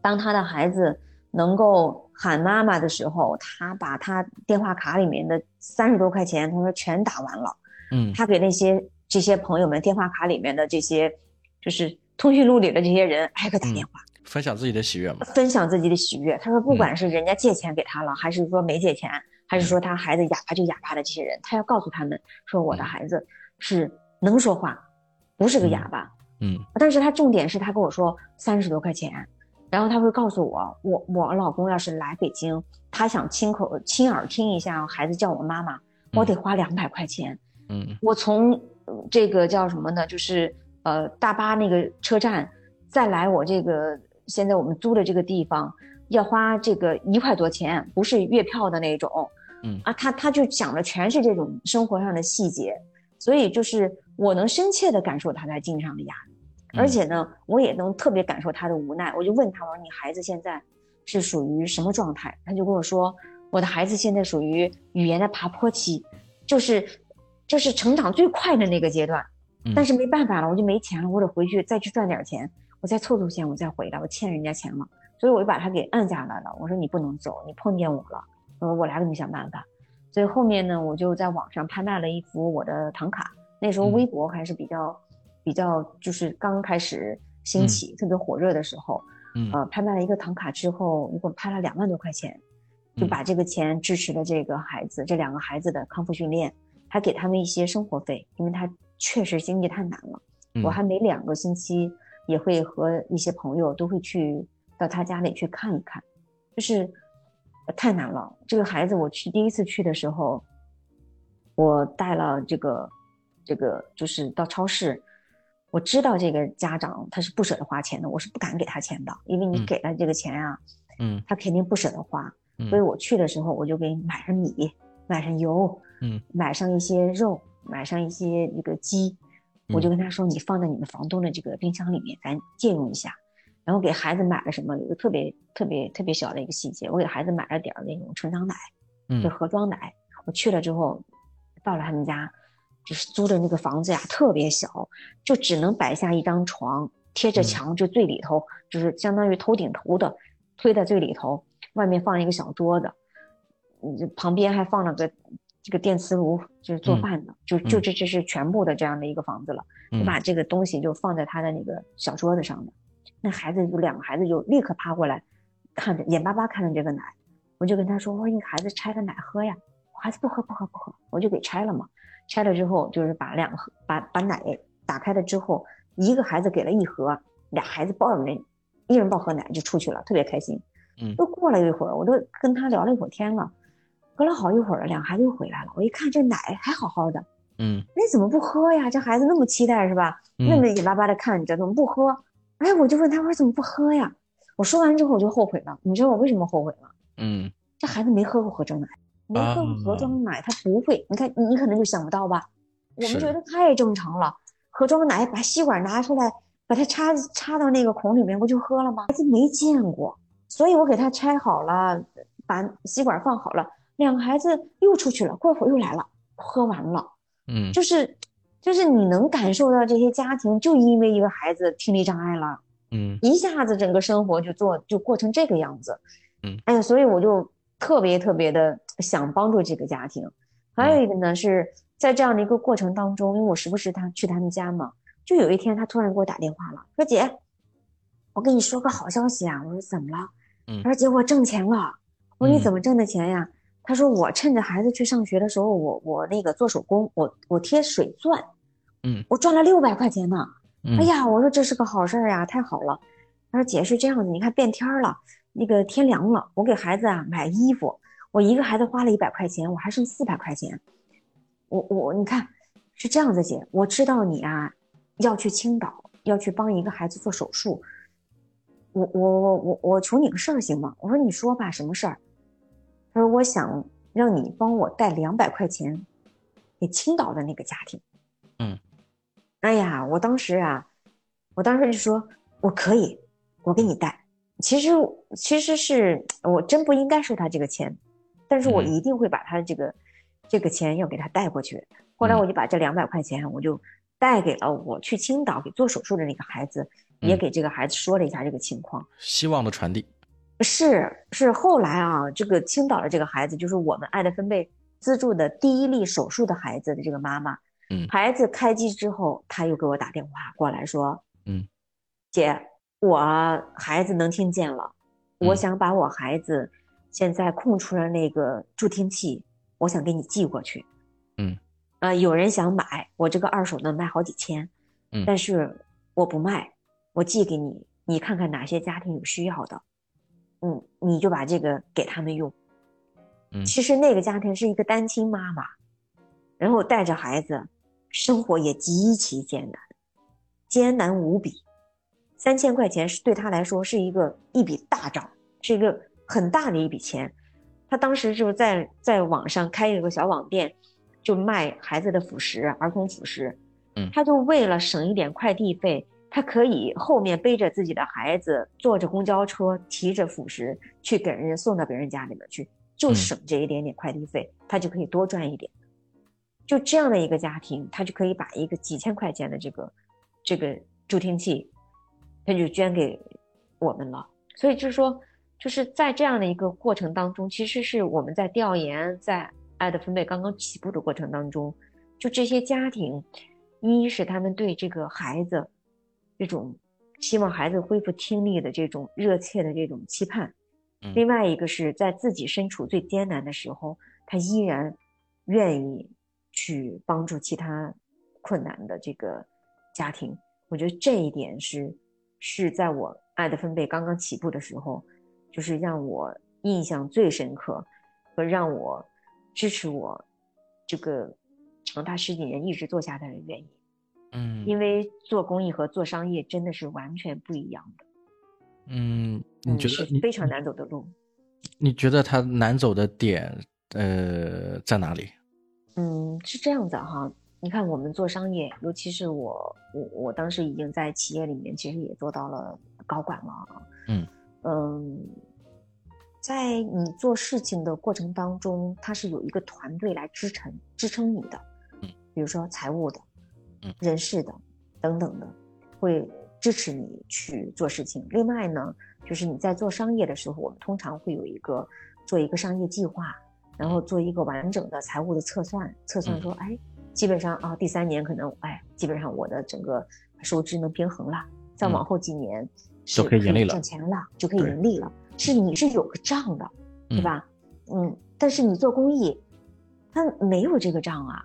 当他的孩子能够喊妈妈的时候，他把他电话卡里面的三十多块钱，他说全打完了。嗯，他给那些这些朋友们电话卡里面的这些，就是通讯录里的这些人挨个打电话，分享自己的喜悦嘛。分享自己的喜悦。他说，不管是人家借钱给他了，还是说没借钱，还是说他孩子哑巴就哑巴的这些人，他要告诉他们说，我的孩子是能说话，不是个哑巴。嗯，但是他重点是他跟我说三十多块钱。然后他会告诉我，我我老公要是来北京，他想亲口亲耳听一下孩子叫我妈妈，我得花两百块钱。嗯，我从这个叫什么呢？就是呃大巴那个车站，再来我这个现在我们租的这个地方，要花这个一块多钱，不是月票的那种。嗯啊，他他就讲的全是这种生活上的细节，所以就是我能深切的感受他在经济上的压力。而且呢，我也能特别感受他的无奈。我就问他，我说：“你孩子现在是属于什么状态？”他就跟我说：“我的孩子现在属于语言的爬坡期，就是就是成长最快的那个阶段。但是没办法了，我就没钱了，我得回去再去赚点钱，我再凑凑钱，我再回来。我欠人家钱了，所以我就把他给按下来了。我说你不能走，你碰见我了，呃，我来给你想办法。所以后面呢，我就在网上拍卖了一幅我的唐卡。那时候微博还是比较。比较就是刚开始兴起、特别火热的时候，嗯，呃，拍卖了一个唐卡之后，一共拍了两万多块钱，就把这个钱支持了这个孩子这两个孩子的康复训练，还给他们一些生活费，因为他确实经济太难了。我还每两个星期也会和一些朋友都会去到他家里去看一看，就是太难了。这个孩子我去第一次去的时候，我带了这个这个就是到超市。我知道这个家长他是不舍得花钱的，我是不敢给他钱的，因为你给了这个钱啊，嗯，他肯定不舍得花，所以我去的时候我就给你买上米，买上油，嗯，买上一些肉，买上一些那个鸡，我就跟他说你放在你们房东的这个冰箱里面，咱借用一下，然后给孩子买了什么？有个特别特别特别小的一个细节，我给孩子买了点那种成长奶，就盒装奶。我去了之后，到了他们家。就是租的那个房子呀，特别小，就只能摆下一张床，贴着墙，就最里头，就是相当于头顶头的，推在最里头，外面放一个小桌子。嗯旁边还放了个这个电磁炉，就是做饭的，就就这这是全部的这样的一个房子了。你把这个东西就放在他的那个小桌子上的，那孩子就两个孩子就立刻趴过来，看着眼巴巴看着这个奶，我就跟他说：“我说你孩子拆个奶喝呀。”孩子不喝不喝不喝，我就给拆了嘛。拆了之后就是把两盒把把奶打开了之后，一个孩子给了一盒，俩孩子抱着那一人抱盒奶就出去了，特别开心。嗯，又过了一会儿，我都跟他聊了一会儿天了。隔了好一会儿，两孩子又回来了。我一看这奶还好好的，嗯，那怎么不喝呀？这孩子那么期待是吧？那么眼巴巴的看着，怎么不喝？哎，我就问他，我说怎么不喝呀？我说完之后我就后悔了。你知道我为什么后悔吗？嗯，这孩子没喝过盒装奶，没喝过盒装奶，他不会。你看，你可能就想不到吧？我们觉得太正常了。盒装奶，把吸管拿出来，把它插插到那个孔里面，不就喝了吗？孩子没见过。所以我给他拆好了，把吸管放好了，两个孩子又出去了，过会儿又来了，喝完了，嗯，就是，就是你能感受到这些家庭就因为一个孩子听力障碍了，嗯，一下子整个生活就做就过成这个样子，嗯，哎呀，所以我就特别特别的想帮助这个家庭。还有一个呢，是在这样的一个过程当中，因为我时不时他去他们家嘛，就有一天他突然给我打电话了，说姐，我跟你说个好消息啊，我说怎么了？他说：“姐，我挣钱了。”我说：“你怎么挣的钱呀？”他说：“我趁着孩子去上学的时候，我我那个做手工，我我贴水钻，嗯，我赚了六百块钱呢。”哎呀，我说这是个好事儿呀，太好了。他说：“姐是这样子，你看变天了，那个天凉了，我给孩子啊买衣服，我一个孩子花了一百块钱，我还剩四百块钱。我我你看是这样子，姐，我知道你啊要去青岛，要去帮一个孩子做手术。”我我我我我求你个事儿行吗？我说你说吧，什么事儿？他说我想让你帮我带两百块钱给青岛的那个家庭。嗯，哎呀，我当时啊，我当时就说我可以，我给你带。其实其实是我真不应该收他这个钱，但是我一定会把他这个这个钱要给他带过去。后来我就把这两百块钱我就带给了我去青岛给做手术的那个孩子。也给这个孩子说了一下这个情况，希望的传递。是是后来啊，这个青岛的这个孩子就是我们爱的分贝资助的第一例手术的孩子的这个妈妈，嗯，孩子开机之后，他又给我打电话过来说，嗯，姐，我孩子能听见了，我想把我孩子现在空出来那个助听器，我想给你寄过去，嗯，呃，有人想买，我这个二手能卖好几千，嗯，但是我不卖。我寄给你，你看看哪些家庭有需要的，嗯，你就把这个给他们用。嗯，其实那个家庭是一个单亲妈妈，然后带着孩子，生活也极其艰难，艰难无比。三千块钱是对他来说是一个一笔大账，是一个很大的一笔钱。他当时就在在网上开了个小网店，就卖孩子的辅食，儿童辅食。嗯，他就为了省一点快递费。他可以后面背着自己的孩子，坐着公交车，提着辅食去给人家送到别人家里面去，就省这一点点快递费，他就可以多赚一点。就这样的一个家庭，他就可以把一个几千块钱的这个这个助听器，他就捐给我们了。所以就是说，就是在这样的一个过程当中，其实是我们在调研，在爱的分贝刚刚起步的过程当中，就这些家庭，一是他们对这个孩子。这种希望孩子恢复听力的这种热切的这种期盼，另外一个是在自己身处最艰难的时候，他依然愿意去帮助其他困难的这个家庭。我觉得这一点是是在我爱的分贝刚刚起步的时候，就是让我印象最深刻和让我支持我这个长达十几年一直做下的原因。嗯，因为做公益和做商业真的是完全不一样的。嗯，你觉得非常难走的路？你觉得它难走的点，呃，在哪里？嗯，是这样子哈。你看，我们做商业，尤其是我，我我当时已经在企业里面，其实也做到了高管了。嗯嗯，在你做事情的过程当中，它是有一个团队来支撑支撑你的。嗯，比如说财务的。嗯，人事的等等的，会支持你去做事情。另外呢，就是你在做商业的时候，我们通常会有一个做一个商业计划，然后做一个完整的财务的测算，测算说，哎，基本上啊，第三年可能，哎，基本上我的整个收支能平衡了，再往后几年就可以盈利了，挣钱了，就可以盈利了，是你是有个账的，对吧？嗯，但是你做公益，它没有这个账啊。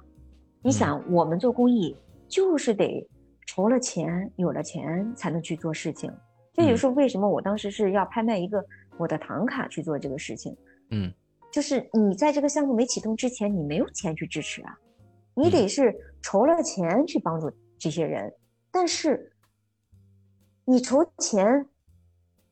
你想，我们做公益就是得筹了钱，有了钱才能去做事情。这也是为什么我当时是要拍卖一个我的唐卡去做这个事情。嗯，就是你在这个项目没启动之前，你没有钱去支持啊，你得是筹了钱去帮助这些人。但是你筹钱，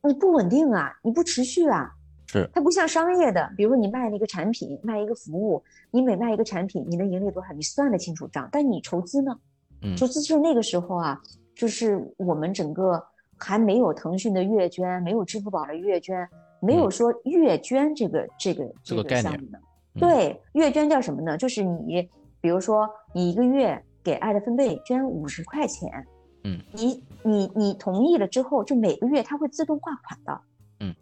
你不稳定啊，你不持续啊。是。它不像商业的，比如说你卖了一个产品，卖一个服务，你每卖一个产品，你能盈利多少，你算得清楚账。但你筹资呢？嗯，筹资就是那个时候啊，就是我们整个。还没有腾讯的月捐，没有支付宝的月捐，没有说月捐这个这个这个项目呢。对，月捐叫什么呢？就是你，比如说你一个月给爱的分贝捐五十块钱，嗯，你你你同意了之后，就每个月它会自动挂款的，嗯，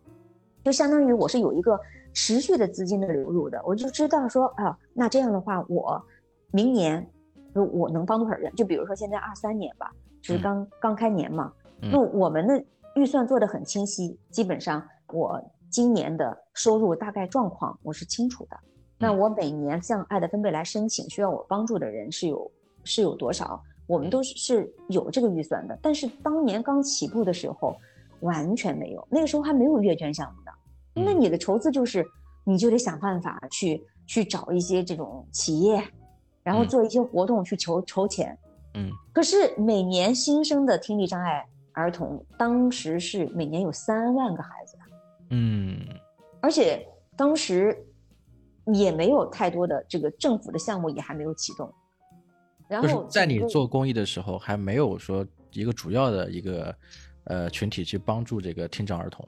就相当于我是有一个持续的资金的流入的，我就知道说啊，那这样的话，我明年我能帮多少人？就比如说现在二三年吧，就是刚刚开年嘛。那我们的预算做的很清晰，基本上我今年的收入大概状况我是清楚的。那我每年向爱的分贝来申请需要我帮助的人是有是有多少，我们都是是有这个预算的。但是当年刚起步的时候完全没有，那个时候还没有阅卷项目的。那你的筹资就是你就得想办法去去找一些这种企业，然后做一些活动去筹筹钱。嗯，可是每年新生的听力障碍。儿童当时是每年有三万个孩子的，嗯，而且当时也没有太多的这个政府的项目也还没有启动，然后在你做公益的时候还没有说一个主要的一个呃群体去帮助这个听障儿童，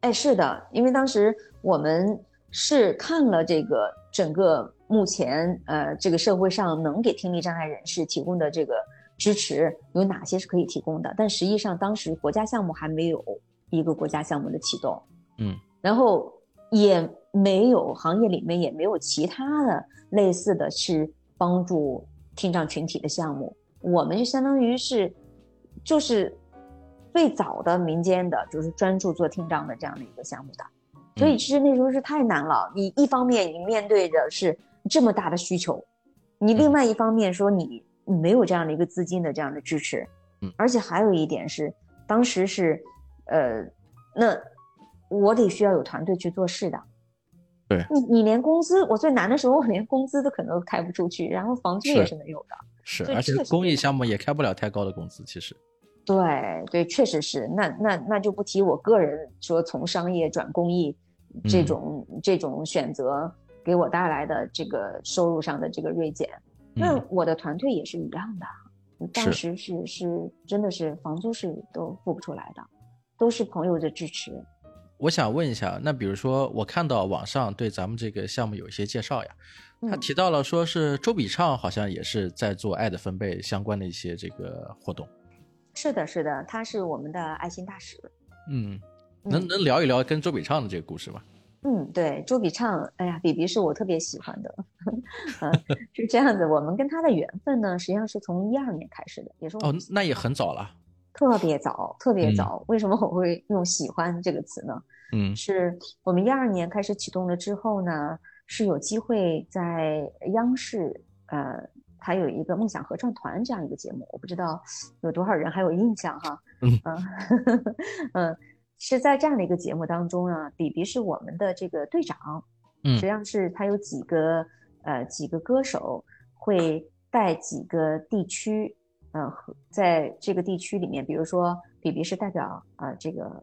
哎，是的，因为当时我们是看了这个整个目前呃这个社会上能给听力障碍人士提供的这个。支持有哪些是可以提供的？但实际上当时国家项目还没有一个国家项目的启动，嗯，然后也没有行业里面也没有其他的类似的是帮助听障群体的项目。我们就相当于是就是最早的民间的，就是专注做听障的这样的一个项目的。所以其实那时候是太难了。你一方面你面对的是这么大的需求，你另外一方面说你。没有这样的一个资金的这样的支持，嗯，而且还有一点是，当时是，呃，那我得需要有团队去做事的，对，你你连工资，我最难的时候我连工资都可能开不出去，然后房租也是没有的，是，而且公益项目也开不了太高的工资，其实，对对，确实是，那那那就不提我个人说从商业转公益这种这种选择给我带来的这个收入上的这个锐减。那我的团队也是一样的，当时是是真的是房租是都付不出来的，都是朋友的支持。我想问一下，那比如说我看到网上对咱们这个项目有一些介绍呀，他提到了说是周笔畅好像也是在做爱的分贝相关的一些这个活动。是的，是的，他是我们的爱心大使。嗯，能能聊一聊跟周笔畅的这个故事吗？嗯，对，周笔畅，哎呀，比比是我特别喜欢的，[laughs] 嗯，是这样子。我们跟他的缘分呢，实际上是从一二年开始的，也是哦，那也很早了，特别早，特别早。为什么我会用“喜欢”这个词呢？嗯，是我们一二年开始启动了之后呢，是有机会在央视，呃，还有一个梦想合唱团这样一个节目，我不知道有多少人还有印象哈，嗯 [laughs] 嗯。是在这样的一个节目当中呢，比比是我们的这个队长，嗯，实际上是他有几个呃几个歌手会带几个地区，嗯，在这个地区里面，比如说比比是代表呃这个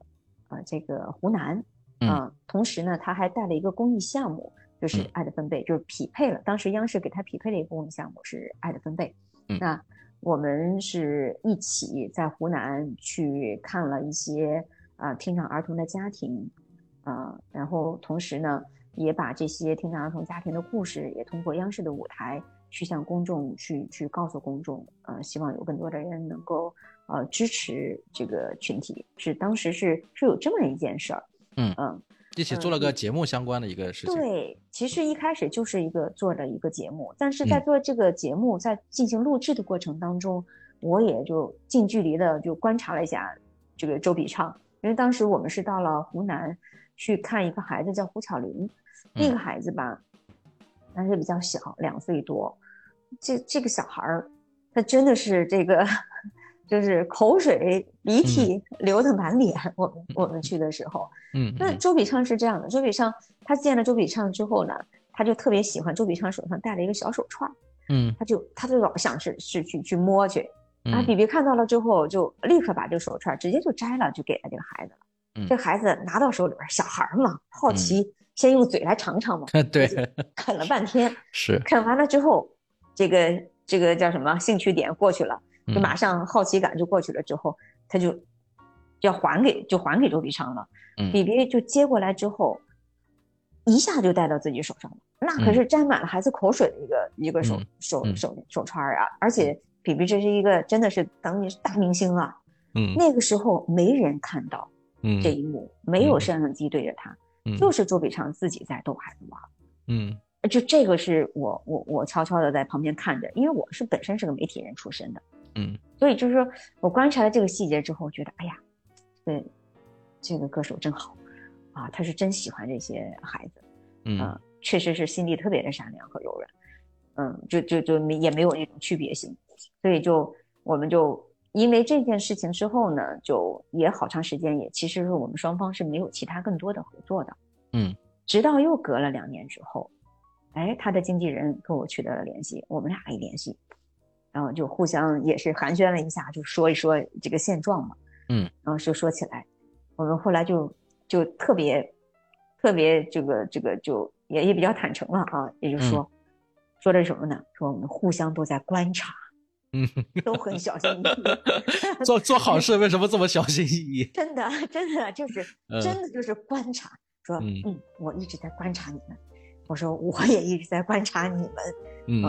呃这个湖南，嗯，同时呢他还带了一个公益项目，就是爱的分贝，就是匹配了，当时央视给他匹配了一个公益项目是爱的分贝，嗯，那我们是一起在湖南去看了一些。啊，听障儿童的家庭，啊，然后同时呢，也把这些听障儿童家庭的故事，也通过央视的舞台去向公众去去告诉公众，呃，希望有更多的人能够呃支持这个群体，是当时是是有这么一件事儿，嗯。嗯，一起做了个节目相关的一个事情。对，其实一开始就是一个做了一个节目，但是在做这个节目在进行录制的过程当中，我也就近距离的就观察了一下这个周笔畅，因为当时我们是到了湖南去看一个孩子叫胡巧玲，那个孩子吧，当时比较小，两岁多，这这个小孩儿，他真的是这个。[laughs] 就是口水鼻涕流的满脸。我们我们去的时候，嗯，那周笔畅是这样的。周笔畅他见了周笔畅之后呢，他就特别喜欢周笔畅手上戴了一个小手串，嗯，他就他就老想是是去去摸去。啊，比比看到了之后，就立刻把这个手串直接就摘了，就给了这个孩子了。嗯，这孩子拿到手里边，小孩嘛，好奇，先用嘴来尝尝嘛。[laughs] 对，啃了半天，[laughs] 是啃完了之后，这个这个叫什么兴趣点过去了。就马上好奇感就过去了，之后他就要还给就还给周笔畅了。比比就接过来之后，一下就戴到自己手上了，那可是沾满了孩子口水的一个一个手手手手串啊！而且比比这是一个真的是当年是大明星啊。嗯，那个时候没人看到这一幕，没有摄像机对着他，就是周笔畅自己在逗孩子玩。嗯，就这个是我我我悄悄的在旁边看着，因为我是本身是个媒体人出身的。嗯，所以就是说我观察了这个细节之后，觉得哎呀，对，这个歌手真好啊，他是真喜欢这些孩子，嗯，确实是心地特别的善良和柔软，嗯，就就就没也没有那种区别性，所以就我们就因为这件事情之后呢，就也好长时间也其实是我们双方是没有其他更多的合作的，嗯，直到又隔了两年之后，哎，他的经纪人跟我取得了联系，我们俩一联系。然后就互相也是寒暄了一下，就说一说这个现状嘛。嗯，然后就说起来，我们后来就就特别特别这个这个就也也比较坦诚了啊，也就是说说的什么呢？说我们互相都在观察，嗯，[laughs] 都很小心翼翼。做做好事为什么这么小心翼翼？[laughs] 真的真的就是真的就是观察。说嗯，我一直在观察你们。我说我也一直在观察你们。嗯，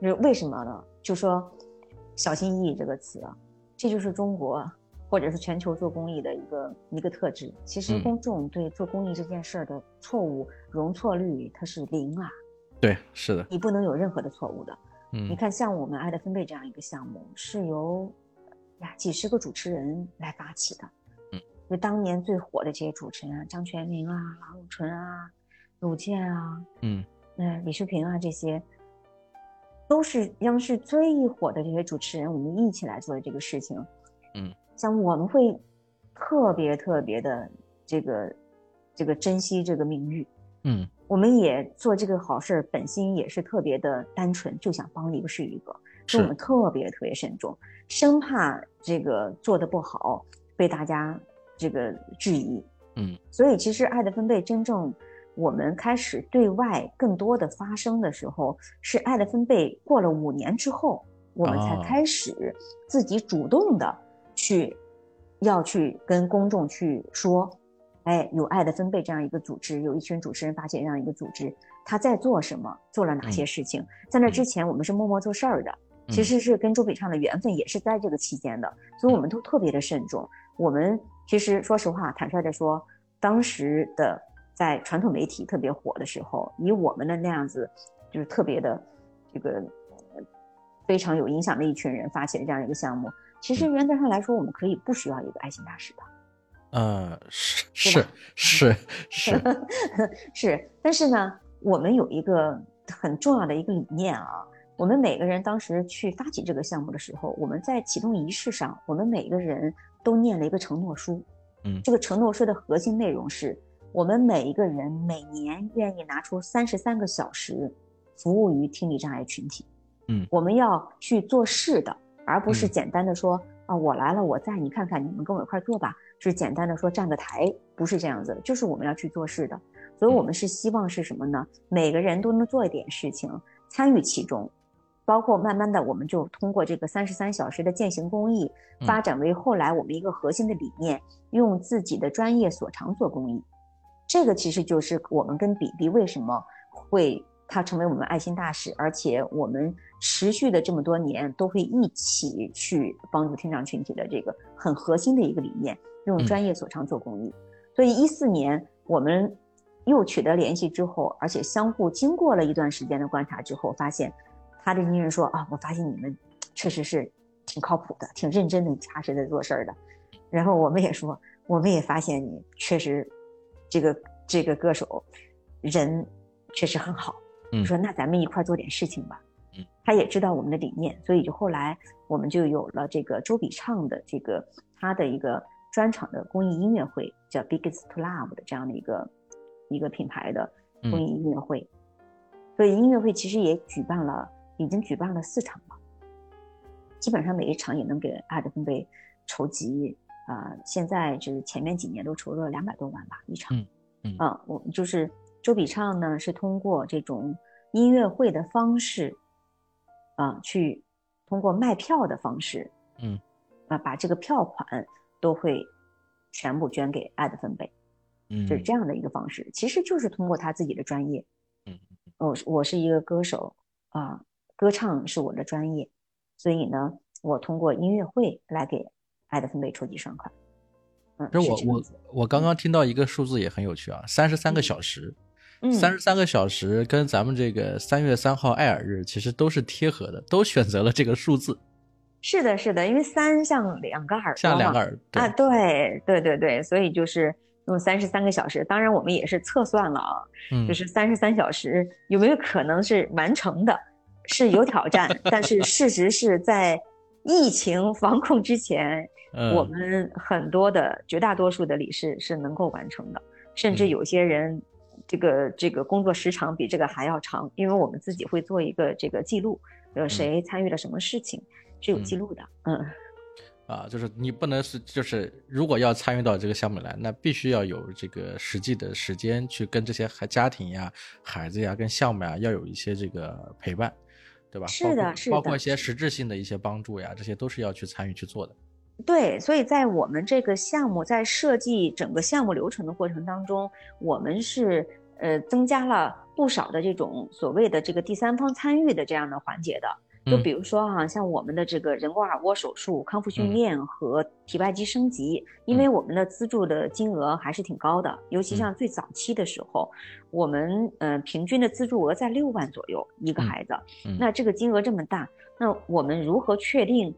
就是为什么呢？就说“小心翼翼”这个词啊，这就是中国或者是全球做公益的一个一个特质。其实公众对做公益这件事儿的错误容错率它是零啊。对，是的，你不能有任何的错误的。嗯，你看，像我们爱的分贝这样一个项目，是由呀几十个主持人来发起的。嗯，就当年最火的这些主持人啊，张泉灵啊、郎永淳啊、鲁健啊，嗯，那李淑萍啊这些。都是央视最火的这些主持人，我们一起来做的这个事情，嗯，像我们会特别特别的这个这个珍惜这个名誉，嗯，我们也做这个好事，本心也是特别的单纯，就想帮一个是一个，所以我们特别特别慎重，生怕这个做的不好被大家这个质疑，嗯，所以其实爱的分贝真正。我们开始对外更多的发声的时候，是爱的分贝过了五年之后，我们才开始自己主动的去要去跟公众去说，哎，有爱的分贝这样一个组织，有一群主持人发起这样一个组织，他在做什么，做了哪些事情。在那之前，我们是默默做事儿的，其实是跟周笔畅的缘分也是在这个期间的，所以我们都特别的慎重。我们其实说实话，坦率的说，当时的。在传统媒体特别火的时候，以我们的那样子，就是特别的这个非常有影响的一群人发起的这样一个项目，其实原则上来说，我们可以不需要一个爱心大使的。呃，是是是是 [laughs] 是，但是呢，我们有一个很重要的一个理念啊，我们每个人当时去发起这个项目的时候，我们在启动仪式上，我们每个人都念了一个承诺书。嗯，这个承诺书的核心内容是。我们每一个人每年愿意拿出三十三个小时，服务于听力障碍群体。嗯，我们要去做事的，而不是简单的说啊，我来了，我在，你看看，你们跟我一块做吧。是简单的说站个台，不是这样子，就是我们要去做事的。所以，我们是希望是什么呢？每个人都能做一点事情，参与其中，包括慢慢的，我们就通过这个三十三小时的践行公益，发展为后来我们一个核心的理念，用自己的专业所长做公益。这个其实就是我们跟比比为什么会他成为我们爱心大使，而且我们持续的这么多年都会一起去帮助听障群体的这个很核心的一个理念，用专业所长做公益。所以一四年我们又取得联系之后，而且相互经过了一段时间的观察之后，发现他的经纪人说啊，我发现你们确实是挺靠谱的，挺认真的、踏实的做事儿的。然后我们也说，我们也发现你确实这个这个歌手人确实很好。嗯，说那咱们一块做点事情吧。嗯，他也知道我们的理念，所以就后来我们就有了这个周笔畅的这个他的一个专场的公益音乐会，叫 Biggest to Love 的这样的一个一个品牌的公益音乐会。所以音乐会其实也举办了，已经举办了四场了，基本上每一场也能给爱的分贝筹集啊，现在就是前面几年都筹了两百多万吧一场。嗯我就是。周笔畅呢是通过这种音乐会的方式，啊，去通过卖票的方式，嗯，啊，把这个票款都会全部捐给爱的分贝，嗯，就是这样的一个方式，其实就是通过他自己的专业，嗯，我我是一个歌手啊，歌唱是我的专业，所以呢，我通过音乐会来给爱的分贝筹集善款。嗯，这我我我刚刚听到一个数字也很有趣啊，三十三个小时。三十三个小时跟咱们这个三月三号爱尔日其实都是贴合的，都选择了这个数字。是的，是的，因为三像两个耳朵像两个耳啊，对对对对，所以就是用三十三个小时。当然我们也是测算了啊，就是三十三小时有没有可能是完成的，是有挑战。但是事实是在疫情防控之前，[laughs] 我们很多的绝大多数的理事是能够完成的，甚至有些人。这个这个工作时长比这个还要长，因为我们自己会做一个这个记录，呃，谁参与了什么事情是有记录的，嗯，啊，就是你不能是就是如果要参与到这个项目来，那必须要有这个实际的时间去跟这些孩家庭呀、孩子呀、跟项目呀要有一些这个陪伴，对吧？是的，是的，包括一些实质性的一些帮助呀，这些都是要去参与去做的。对，所以在我们这个项目在设计整个项目流程的过程当中，我们是呃增加了不少的这种所谓的这个第三方参与的这样的环节的。就比如说哈，像我们的这个人工耳蜗手术、康复训练和体外机升级，因为我们的资助的金额还是挺高的，尤其像最早期的时候，我们呃平均的资助额在六万左右一个孩子。那这个金额这么大，那我们如何确定？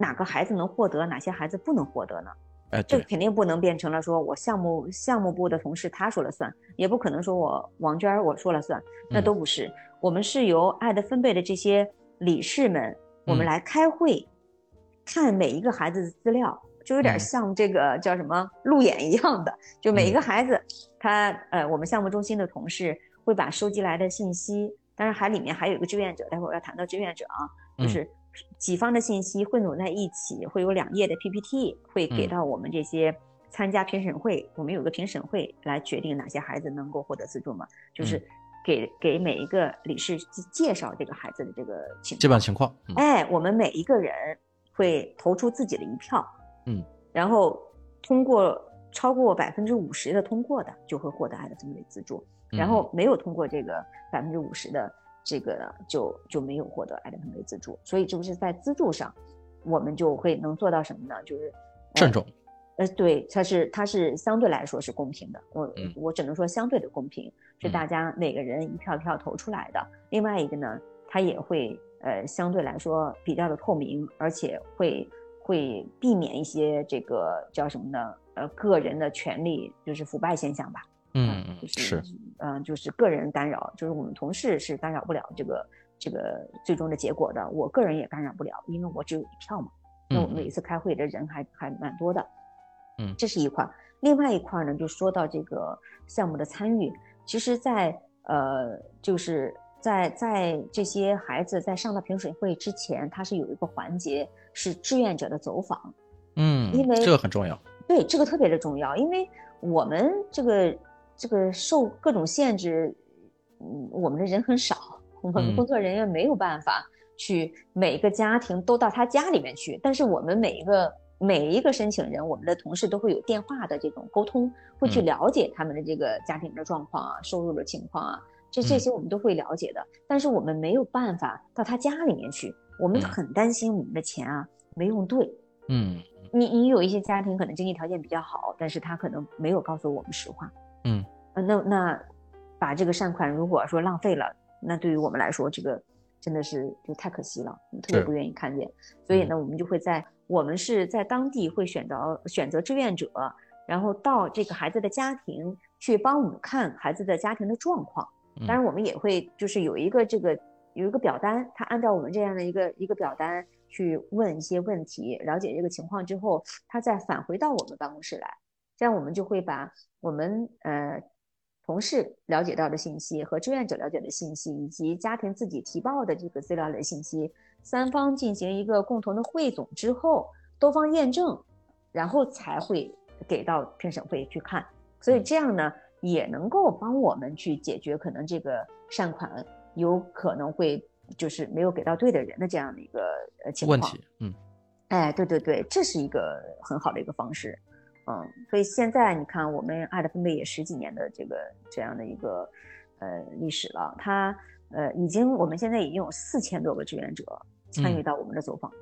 哪个孩子能获得，哪些孩子不能获得呢？哎，这肯定不能变成了说我项目项目部的同事他说了算，也不可能说我王娟我说了算，那都不是。我们是由爱的分贝的这些理事们，我们来开会，看每一个孩子的资料，就有点像这个叫什么路演一样的，就每一个孩子，他呃，我们项目中心的同事会把收集来的信息，当然还里面还有一个志愿者，待会儿要谈到志愿者啊，就是。几方的信息汇总在一起，会有两页的 PPT，会给到我们这些参加评审会。我们有个评审会来决定哪些孩子能够获得资助嘛？就是给给每一个理事介绍这个孩子的这个情基本情况。哎，我们每一个人会投出自己的一票，嗯，然后通过超过百分之五十的通过的，就会获得爱的分类资助。然后没有通过这个百分之五十的。这个就就没有获得爱德芬贝资助，所以这不是在资助上，我们就会能做到什么呢？就是慎重。呃，对，它是它是相对来说是公平的。我我只能说相对的公平，是大家每个人一票一票投出来的。另外一个呢，它也会呃相对来说比较的透明，而且会会避免一些这个叫什么呢？呃，个人的权利就是腐败现象吧。嗯，是，嗯，就是个人干扰，就是我们同事是干扰不了这个这个最终的结果的，我个人也干扰不了，因为我只有一票嘛。那我们每一次开会的人还还蛮多的，嗯，这是一块。另外一块呢，就说到这个项目的参与，其实，在呃，就是在在这些孩子在上到评审会之前，他是有一个环节是志愿者的走访，嗯，因为这个很重要，对，这个特别的重要，因为我们这个。这个受各种限制，嗯，我们的人很少，我们工作人员没有办法去每一个家庭都到他家里面去。但是我们每一个每一个申请人，我们的同事都会有电话的这种沟通，会去了解他们的这个家庭的状况啊、收入的情况啊，这这些我们都会了解的。但是我们没有办法到他家里面去，我们很担心我们的钱啊没用对。嗯，你你有一些家庭可能经济条件比较好，但是他可能没有告诉我们实话。嗯，那那把这个善款如果说浪费了，那对于我们来说，这个真的是就太可惜了，我们特别不愿意看见。所以呢，我们就会在我们是在当地会选择选择志愿者，然后到这个孩子的家庭去帮我们看孩子的家庭的状况。当然，我们也会就是有一个这个有一个表单，他按照我们这样的一个一个表单去问一些问题，了解这个情况之后，他再返回到我们办公室来，这样我们就会把我们呃同事了解到的信息和志愿者了解的信息，以及家庭自己提报的这个资料的信息，三方进行一个共同的汇总之后，多方验证，然后才会给到评审会去看。所以这样呢。也能够帮我们去解决可能这个善款有可能会就是没有给到对的人的这样的一个呃情况。问题，嗯，哎，对对对，这是一个很好的一个方式，嗯，所以现在你看，我们爱的分贝也十几年的这个这样的一个呃历史了，它呃已经我们现在已经有四千多个志愿者参与到我们的走访了，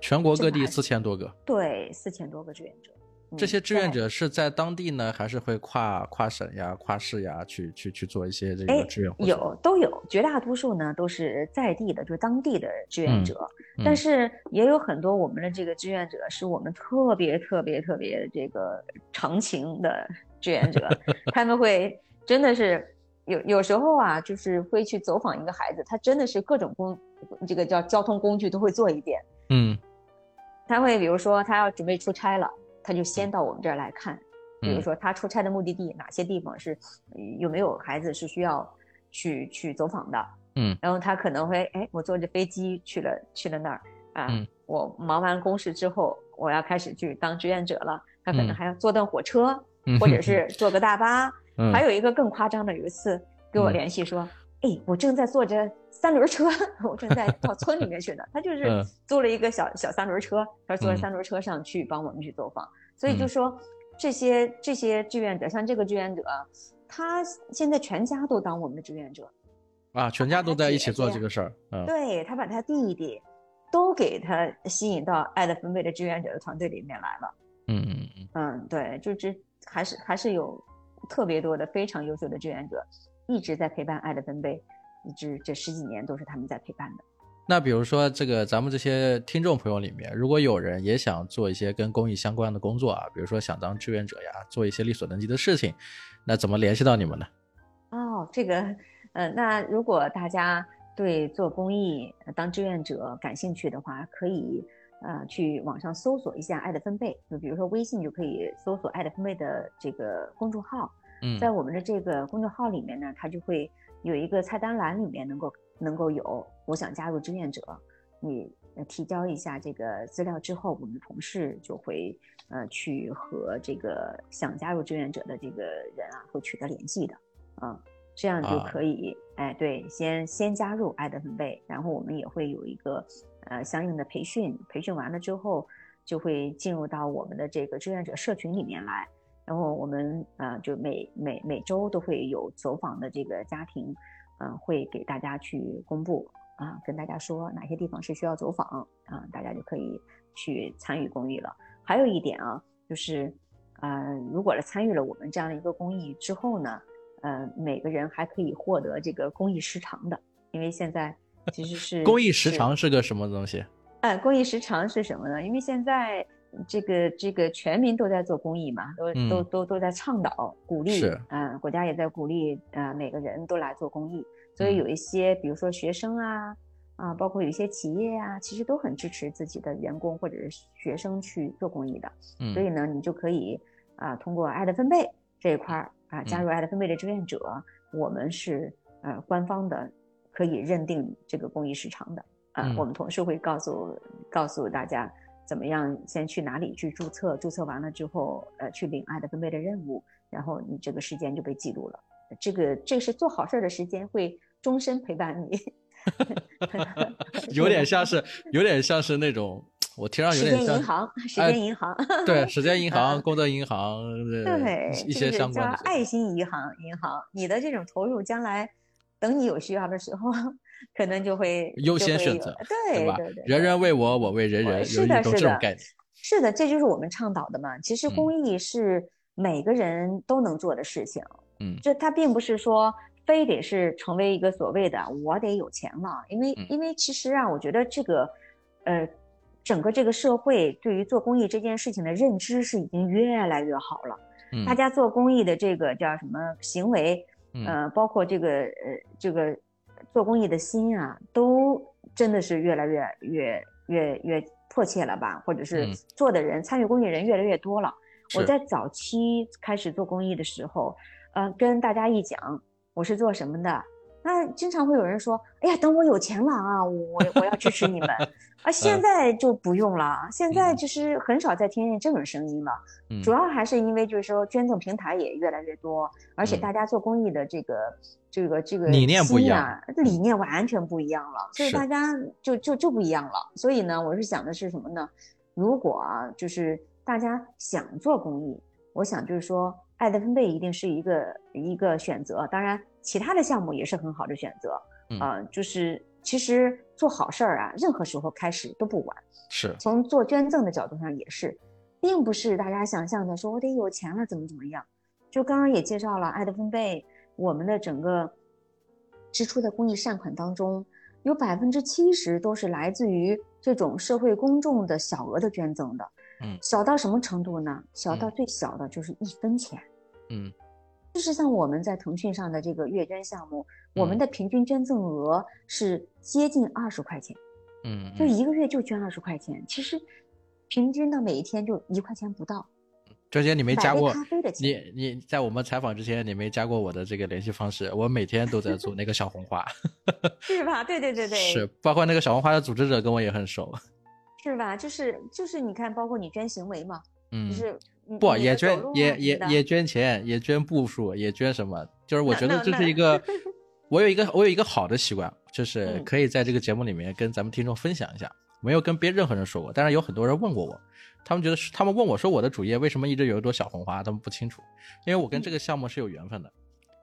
全国各地四千多个，对，四千多个志愿者。这些志愿者是在当地呢，还是会跨跨省呀、跨市呀去去去做一些这个志愿？有都有，绝大多数呢都是在地的，就是当地的志愿者。但是也有很多我们的这个志愿者是我们特别特别特别这个长情的志愿者，[laughs] 他们会真的是有有时候啊，就是会去走访一个孩子，他真的是各种工这个叫交通工具都会做一遍。嗯，他会比如说他要准备出差了。他就先到我们这儿来看，比如说他出差的目的地哪些地方是有没有孩子是需要去去走访的，嗯，然后他可能会哎，我坐着飞机去了去了那儿啊，我忙完公事之后，我要开始去当志愿者了，他可能还要坐段火车，或者是坐个大巴，还有一个更夸张的，有一次给我联系说。哎，我正在坐着三轮车，[laughs] 我正在到村里面去呢。他就是租了一个小小三轮车，他坐在三轮车上去帮我们去走访。所以就说这些这些志愿者，像这个志愿者，他现在全家都当我们的志愿者啊，全家都在一起做这个事儿。嗯，对他把他弟弟都给他吸引到爱的分贝的志愿者的团队里面来了。嗯嗯嗯嗯，对，就这还是还是有特别多的非常优秀的志愿者。一直在陪伴爱的分贝，一直这十几年都是他们在陪伴的。那比如说，这个咱们这些听众朋友里面，如果有人也想做一些跟公益相关的工作啊，比如说想当志愿者呀，做一些力所能及的事情，那怎么联系到你们呢？哦，这个，呃，那如果大家对做公益、当志愿者感兴趣的话，可以呃去网上搜索一下爱的分贝，就比如说微信就可以搜索爱的分贝的这个公众号。在我们的这个公众号里面呢，它就会有一个菜单栏，里面能够能够有我想加入志愿者，你提交一下这个资料之后，我们的同事就会呃去和这个想加入志愿者的这个人啊会取得联系的，啊，这样就可以，哎，对，先先加入爱的分贝，然后我们也会有一个呃相应的培训，培训完了之后就会进入到我们的这个志愿者社群里面来。然后我们呃就每每每周都会有走访的这个家庭，嗯，会给大家去公布啊，跟大家说哪些地方是需要走访啊，大家就可以去参与公益了。还有一点啊，就是呃，如果参与了我们这样的一个公益之后呢，呃，每个人还可以获得这个公益时长的，因为现在其实是公益时长是个什么东西？哎，公益时长是什么呢？因为现在。这个这个全民都在做公益嘛，都都都都在倡导鼓励，嗯，国家也在鼓励，呃，每个人都来做公益。所以有一些，比如说学生啊，啊，包括有一些企业呀，其实都很支持自己的员工或者是学生去做公益的。所以呢，你就可以啊，通过爱的分贝这一块儿啊，加入爱的分贝的志愿者，我们是呃官方的，可以认定这个公益时长的啊。我们同事会告诉告诉大家。怎么样？先去哪里去注册？注册完了之后，呃，去领爱的分配的任务，然后你这个时间就被记录了。这个这个是做好事儿的时间，会终身陪伴你。[laughs] 有点像是，有点像是那种，我听上有点像时间银行，时间银行。对，时间银行、功德银行，[laughs] 对一些相关的。爱心银行，银行，你的这种投入，将来等你有需要的时候。可能就会优先选择，对对吧？人人为我，我为人人，是的，是的。是的，这就是我们倡导的嘛。其实公益是每个人都能做的事情。嗯，这它并不是说非得是成为一个所谓的我得有钱了，因为因为其实啊，我觉得这个，呃，整个这个社会对于做公益这件事情的认知是已经越来越好了。嗯，大家做公益的这个叫什么行为，呃，包括这个呃这个做公益的心啊，都真的是越来越越越越迫切了吧？或者是做的人参与公益人越来越多了。我在早期开始做公益的时候。呃，跟大家一讲，我是做什么的，那经常会有人说，哎呀，等我有钱了啊，我我要支持你们 [laughs] 啊。现在就不用了，现在就是很少再听见这种声音了。主要还是因为就是说捐赠平台也越来越多，而且大家做公益的这个这个这个理念不一样，理念完全不一样了，所以大家就就就不一样了。所以呢，我是想的是什么呢？如果就是大家想做公益，我想就是说。爱的分贝一定是一个一个选择，当然其他的项目也是很好的选择。啊，就是其实做好事儿啊，任何时候开始都不晚。是从做捐赠的角度上也是，并不是大家想象的说我得有钱了怎么怎么样。就刚刚也介绍了爱的分贝，我们的整个支出的公益善款当中，有百分之七十都是来自于这种社会公众的小额的捐赠的。嗯，小到什么程度呢？小到最小的就是一分钱。嗯，事实上，我们在腾讯上的这个月捐项目，我们的平均捐赠额是接近二十块钱。嗯，就一个月就捐二十块钱，其实平均到每一天就一块钱不到。周姐，你没加过咖啡的钱？你你在我们采访之前，你没加过我的这个联系方式？我每天都在做那个小红花，[laughs] 是吧？对对对对，是，包括那个小红花的组织者跟我也很熟。是吧？就是就是，你看，包括你捐行为嘛，嗯，就是不也捐也也也捐钱，也捐步数，也捐什么？就是我觉得这是一个，[laughs] 我有一个我有一个好的习惯，就是可以在这个节目里面跟咱们听众分享一下。没有跟别任何人说过，但是有很多人问过我，他们觉得他们问我说我的主页为什么一直有一朵小红花，他们不清楚，因为我跟这个项目是有缘分的。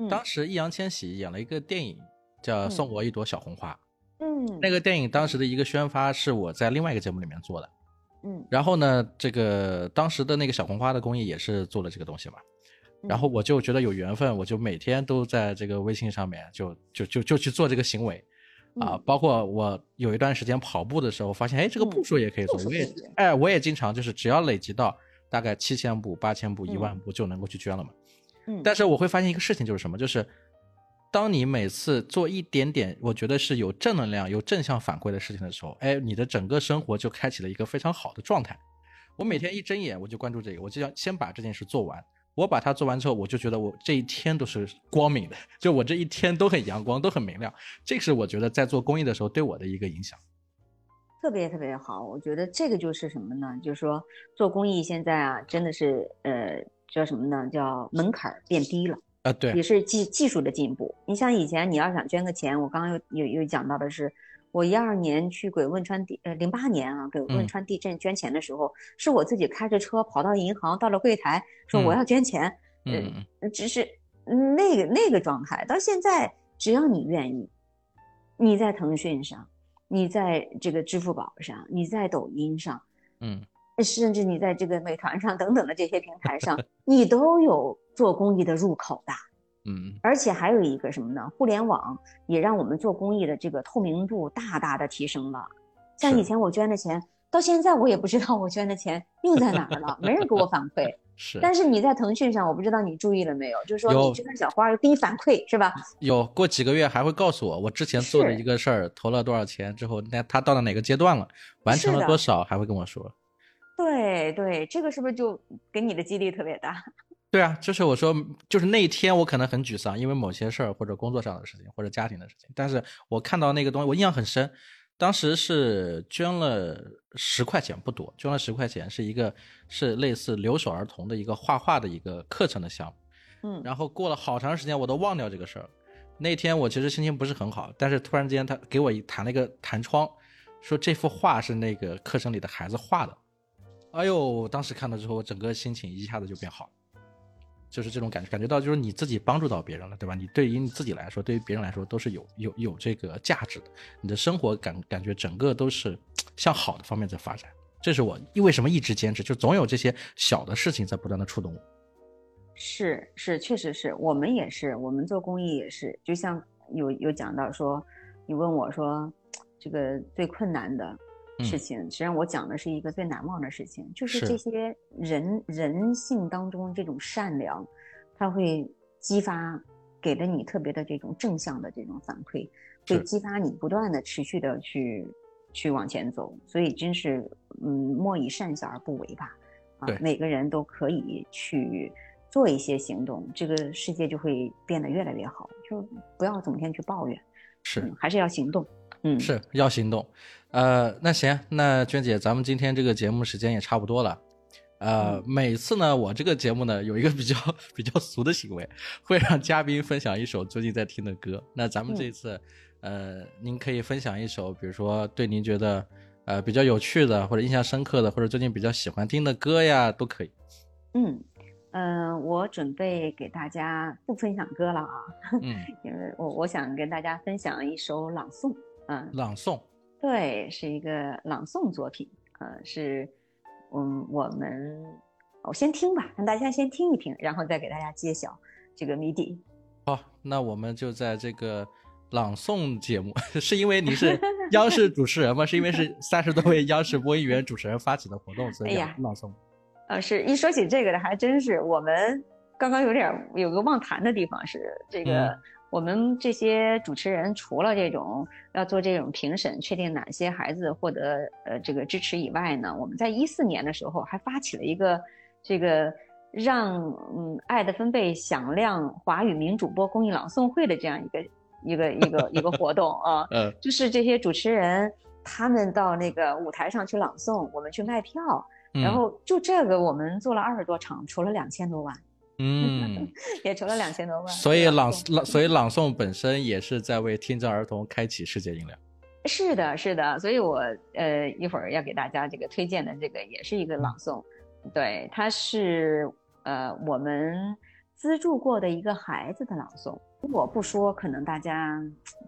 当时易烊千玺演了一个电影叫《送我一朵小红花》。嗯，那个电影当时的一个宣发是我在另外一个节目里面做的，嗯，然后呢，这个当时的那个小红花的公益也是做了这个东西嘛，然后我就觉得有缘分，我就每天都在这个微信上面就就就就去做这个行为，啊，包括我有一段时间跑步的时候，发现哎这个步数也可以做，我也哎我也经常就是只要累积到大概七千步、八千步、一万步就能够去捐了嘛，嗯，但是我会发现一个事情就是什么，就是。当你每次做一点点，我觉得是有正能量、有正向反馈的事情的时候，哎，你的整个生活就开启了一个非常好的状态。我每天一睁眼，我就关注这个，我就要先把这件事做完。我把它做完之后，我就觉得我这一天都是光明的，就我这一天都很阳光，都很明亮。这是我觉得在做公益的时候对我的一个影响。特别特别好，我觉得这个就是什么呢？就是说做公益现在啊，真的是呃叫什么呢？叫门槛变低了。啊，对，也是技技术的进步。你像以前你要想捐个钱，我刚刚又又又讲到的是，我一二年去给汶川地，呃，零八年啊，给汶川地震捐钱的时候，是我自己开着车跑到银行，到了柜台说我要捐钱，嗯，只是那个那个状态。到现在，只要你愿意，你在腾讯上，你在这个支付宝上，你在抖音上，嗯。甚至你在这个美团上等等的这些平台上，你都有做公益的入口的，[laughs] 嗯，而且还有一个什么呢？互联网也让我们做公益的这个透明度大大的提升了。像以前我捐的钱，到现在我也不知道我捐的钱用在哪儿了，没人给我反馈。[laughs] 是，但是你在腾讯上，我不知道你注意了没有，就是说你捐的小花给你反馈是吧？有过几个月还会告诉我，我之前做的一个事儿投了多少钱之后，那他到了哪个阶段了，完成了多少，还会跟我说。对对，这个是不是就给你的激励特别大？[laughs] 对啊，就是我说，就是那一天我可能很沮丧，因为某些事儿或者工作上的事情或者家庭的事情，但是我看到那个东西，我印象很深。当时是捐了十块钱，不多，捐了十块钱，是一个是类似留守儿童的一个画画的一个课程的项目。嗯，然后过了好长时间，我都忘掉这个事儿。那天我其实心情不是很好，但是突然之间他给我一弹了一个弹窗，说这幅画是那个课程里的孩子画的。哎呦！当时看到之后，我整个心情一下子就变好，就是这种感觉，感觉到就是你自己帮助到别人了，对吧？你对于你自己来说，对于别人来说都是有有有这个价值的，你的生活感感觉整个都是向好的方面在发展。这是我为什么一直坚持，就总有这些小的事情在不断的触动我。是是，确实是我们也是，我们做公益也是，就像有有讲到说，你问我说，这个最困难的事情，实际上我讲的是一个最难忘的事情，就是这些人人性当中这种善良，它会激发给了你特别的这种正向的这种反馈，会激发你不断的持续的去去往前走，所以真是嗯，莫以善小而不为吧，啊，每个人都可以去。做一些行动，这个世界就会变得越来越好。就不要整天去抱怨，是还是要行动。嗯，是要行动。呃，那行，那娟姐，咱们今天这个节目时间也差不多了。呃，每次呢，我这个节目呢有一个比较比较俗的行为，会让嘉宾分享一首最近在听的歌。那咱们这一次，呃，您可以分享一首，比如说对您觉得呃比较有趣的，或者印象深刻的，或者最近比较喜欢听的歌呀，都可以。嗯。嗯，我准备给大家不分享歌了啊，嗯，[laughs] 因为我我想跟大家分享一首朗诵，嗯，朗诵，对，是一个朗诵作品，呃，是，嗯，我们，我先听吧，让大家先听一听，然后再给大家揭晓这个谜底。好，那我们就在这个朗诵节目，[laughs] 是因为你是央视主持人吗？是因为是 [laughs] 三十多位央视播音员主持人发起的活动，所以朗诵。呃，是一说起这个的，还真是我们刚刚有点有个忘谈的地方是这个，我们这些主持人除了这种要做这种评审，确定哪些孩子获得呃这个支持以外呢，我们在一四年的时候还发起了一个这个让嗯爱的分贝响亮华语名主播公益朗诵会的这样一个一个一个一个活动啊，[laughs] 嗯，就是这些主持人他们到那个舞台上去朗诵，我们去卖票。然后就这个，我们做了二十多场，筹了两千多万，嗯，[laughs] 也筹了两千多万。所以朗朗，所以朗诵本身也是在为听障儿童开启世界音量。是的，是的。所以我呃一会儿要给大家这个推荐的这个也是一个朗诵，对，它是呃我们资助过的一个孩子的朗诵。如果不说，可能大家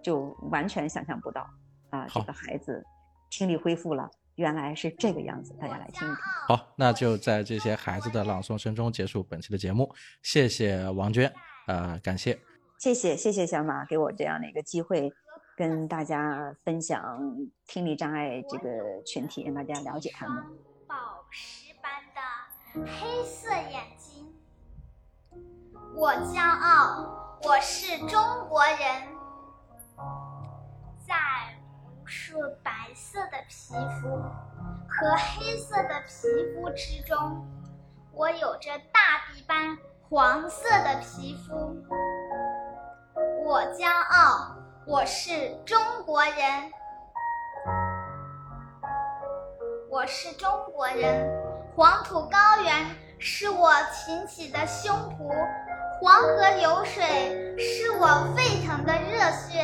就完全想象不到啊，这个孩子听力恢复了。原来是这个样子，大家来听一听。好，那就在这些孩子的朗诵声中结束本期的节目。谢谢王娟，呃，感谢，谢谢谢谢小马给我这样的一个机会，跟大家分享听力障碍这个群体，让大家了解他们。宝石般的黑色眼睛，我骄傲，我是中国人，在。是白色的皮肤和黑色的皮肤之中，我有着大地般黄色的皮肤。我骄傲，我是中国人。我是中国人，黄土高原是我挺起的胸脯，黄河流水是我沸腾的热血，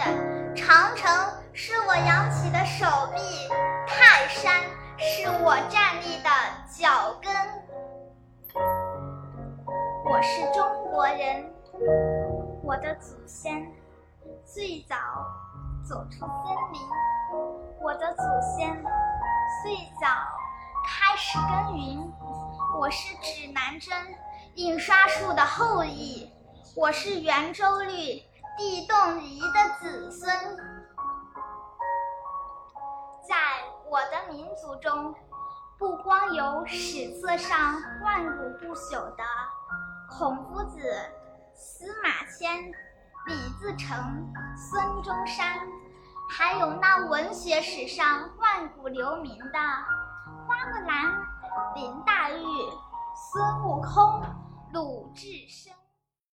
长城。是我扬起的手臂，泰山是我站立的脚跟。我是中国人，我的祖先最早走出森林，我的祖先最早开始耕耘。我是指南针印刷术的后裔，我是圆周率地动仪的子孙。在我的民族中，不光有史册上万古不朽的孔夫子、司马迁、李自成、孙中山，还有那文学史上万古留名的花木兰、林黛玉、孙悟空、鲁智深。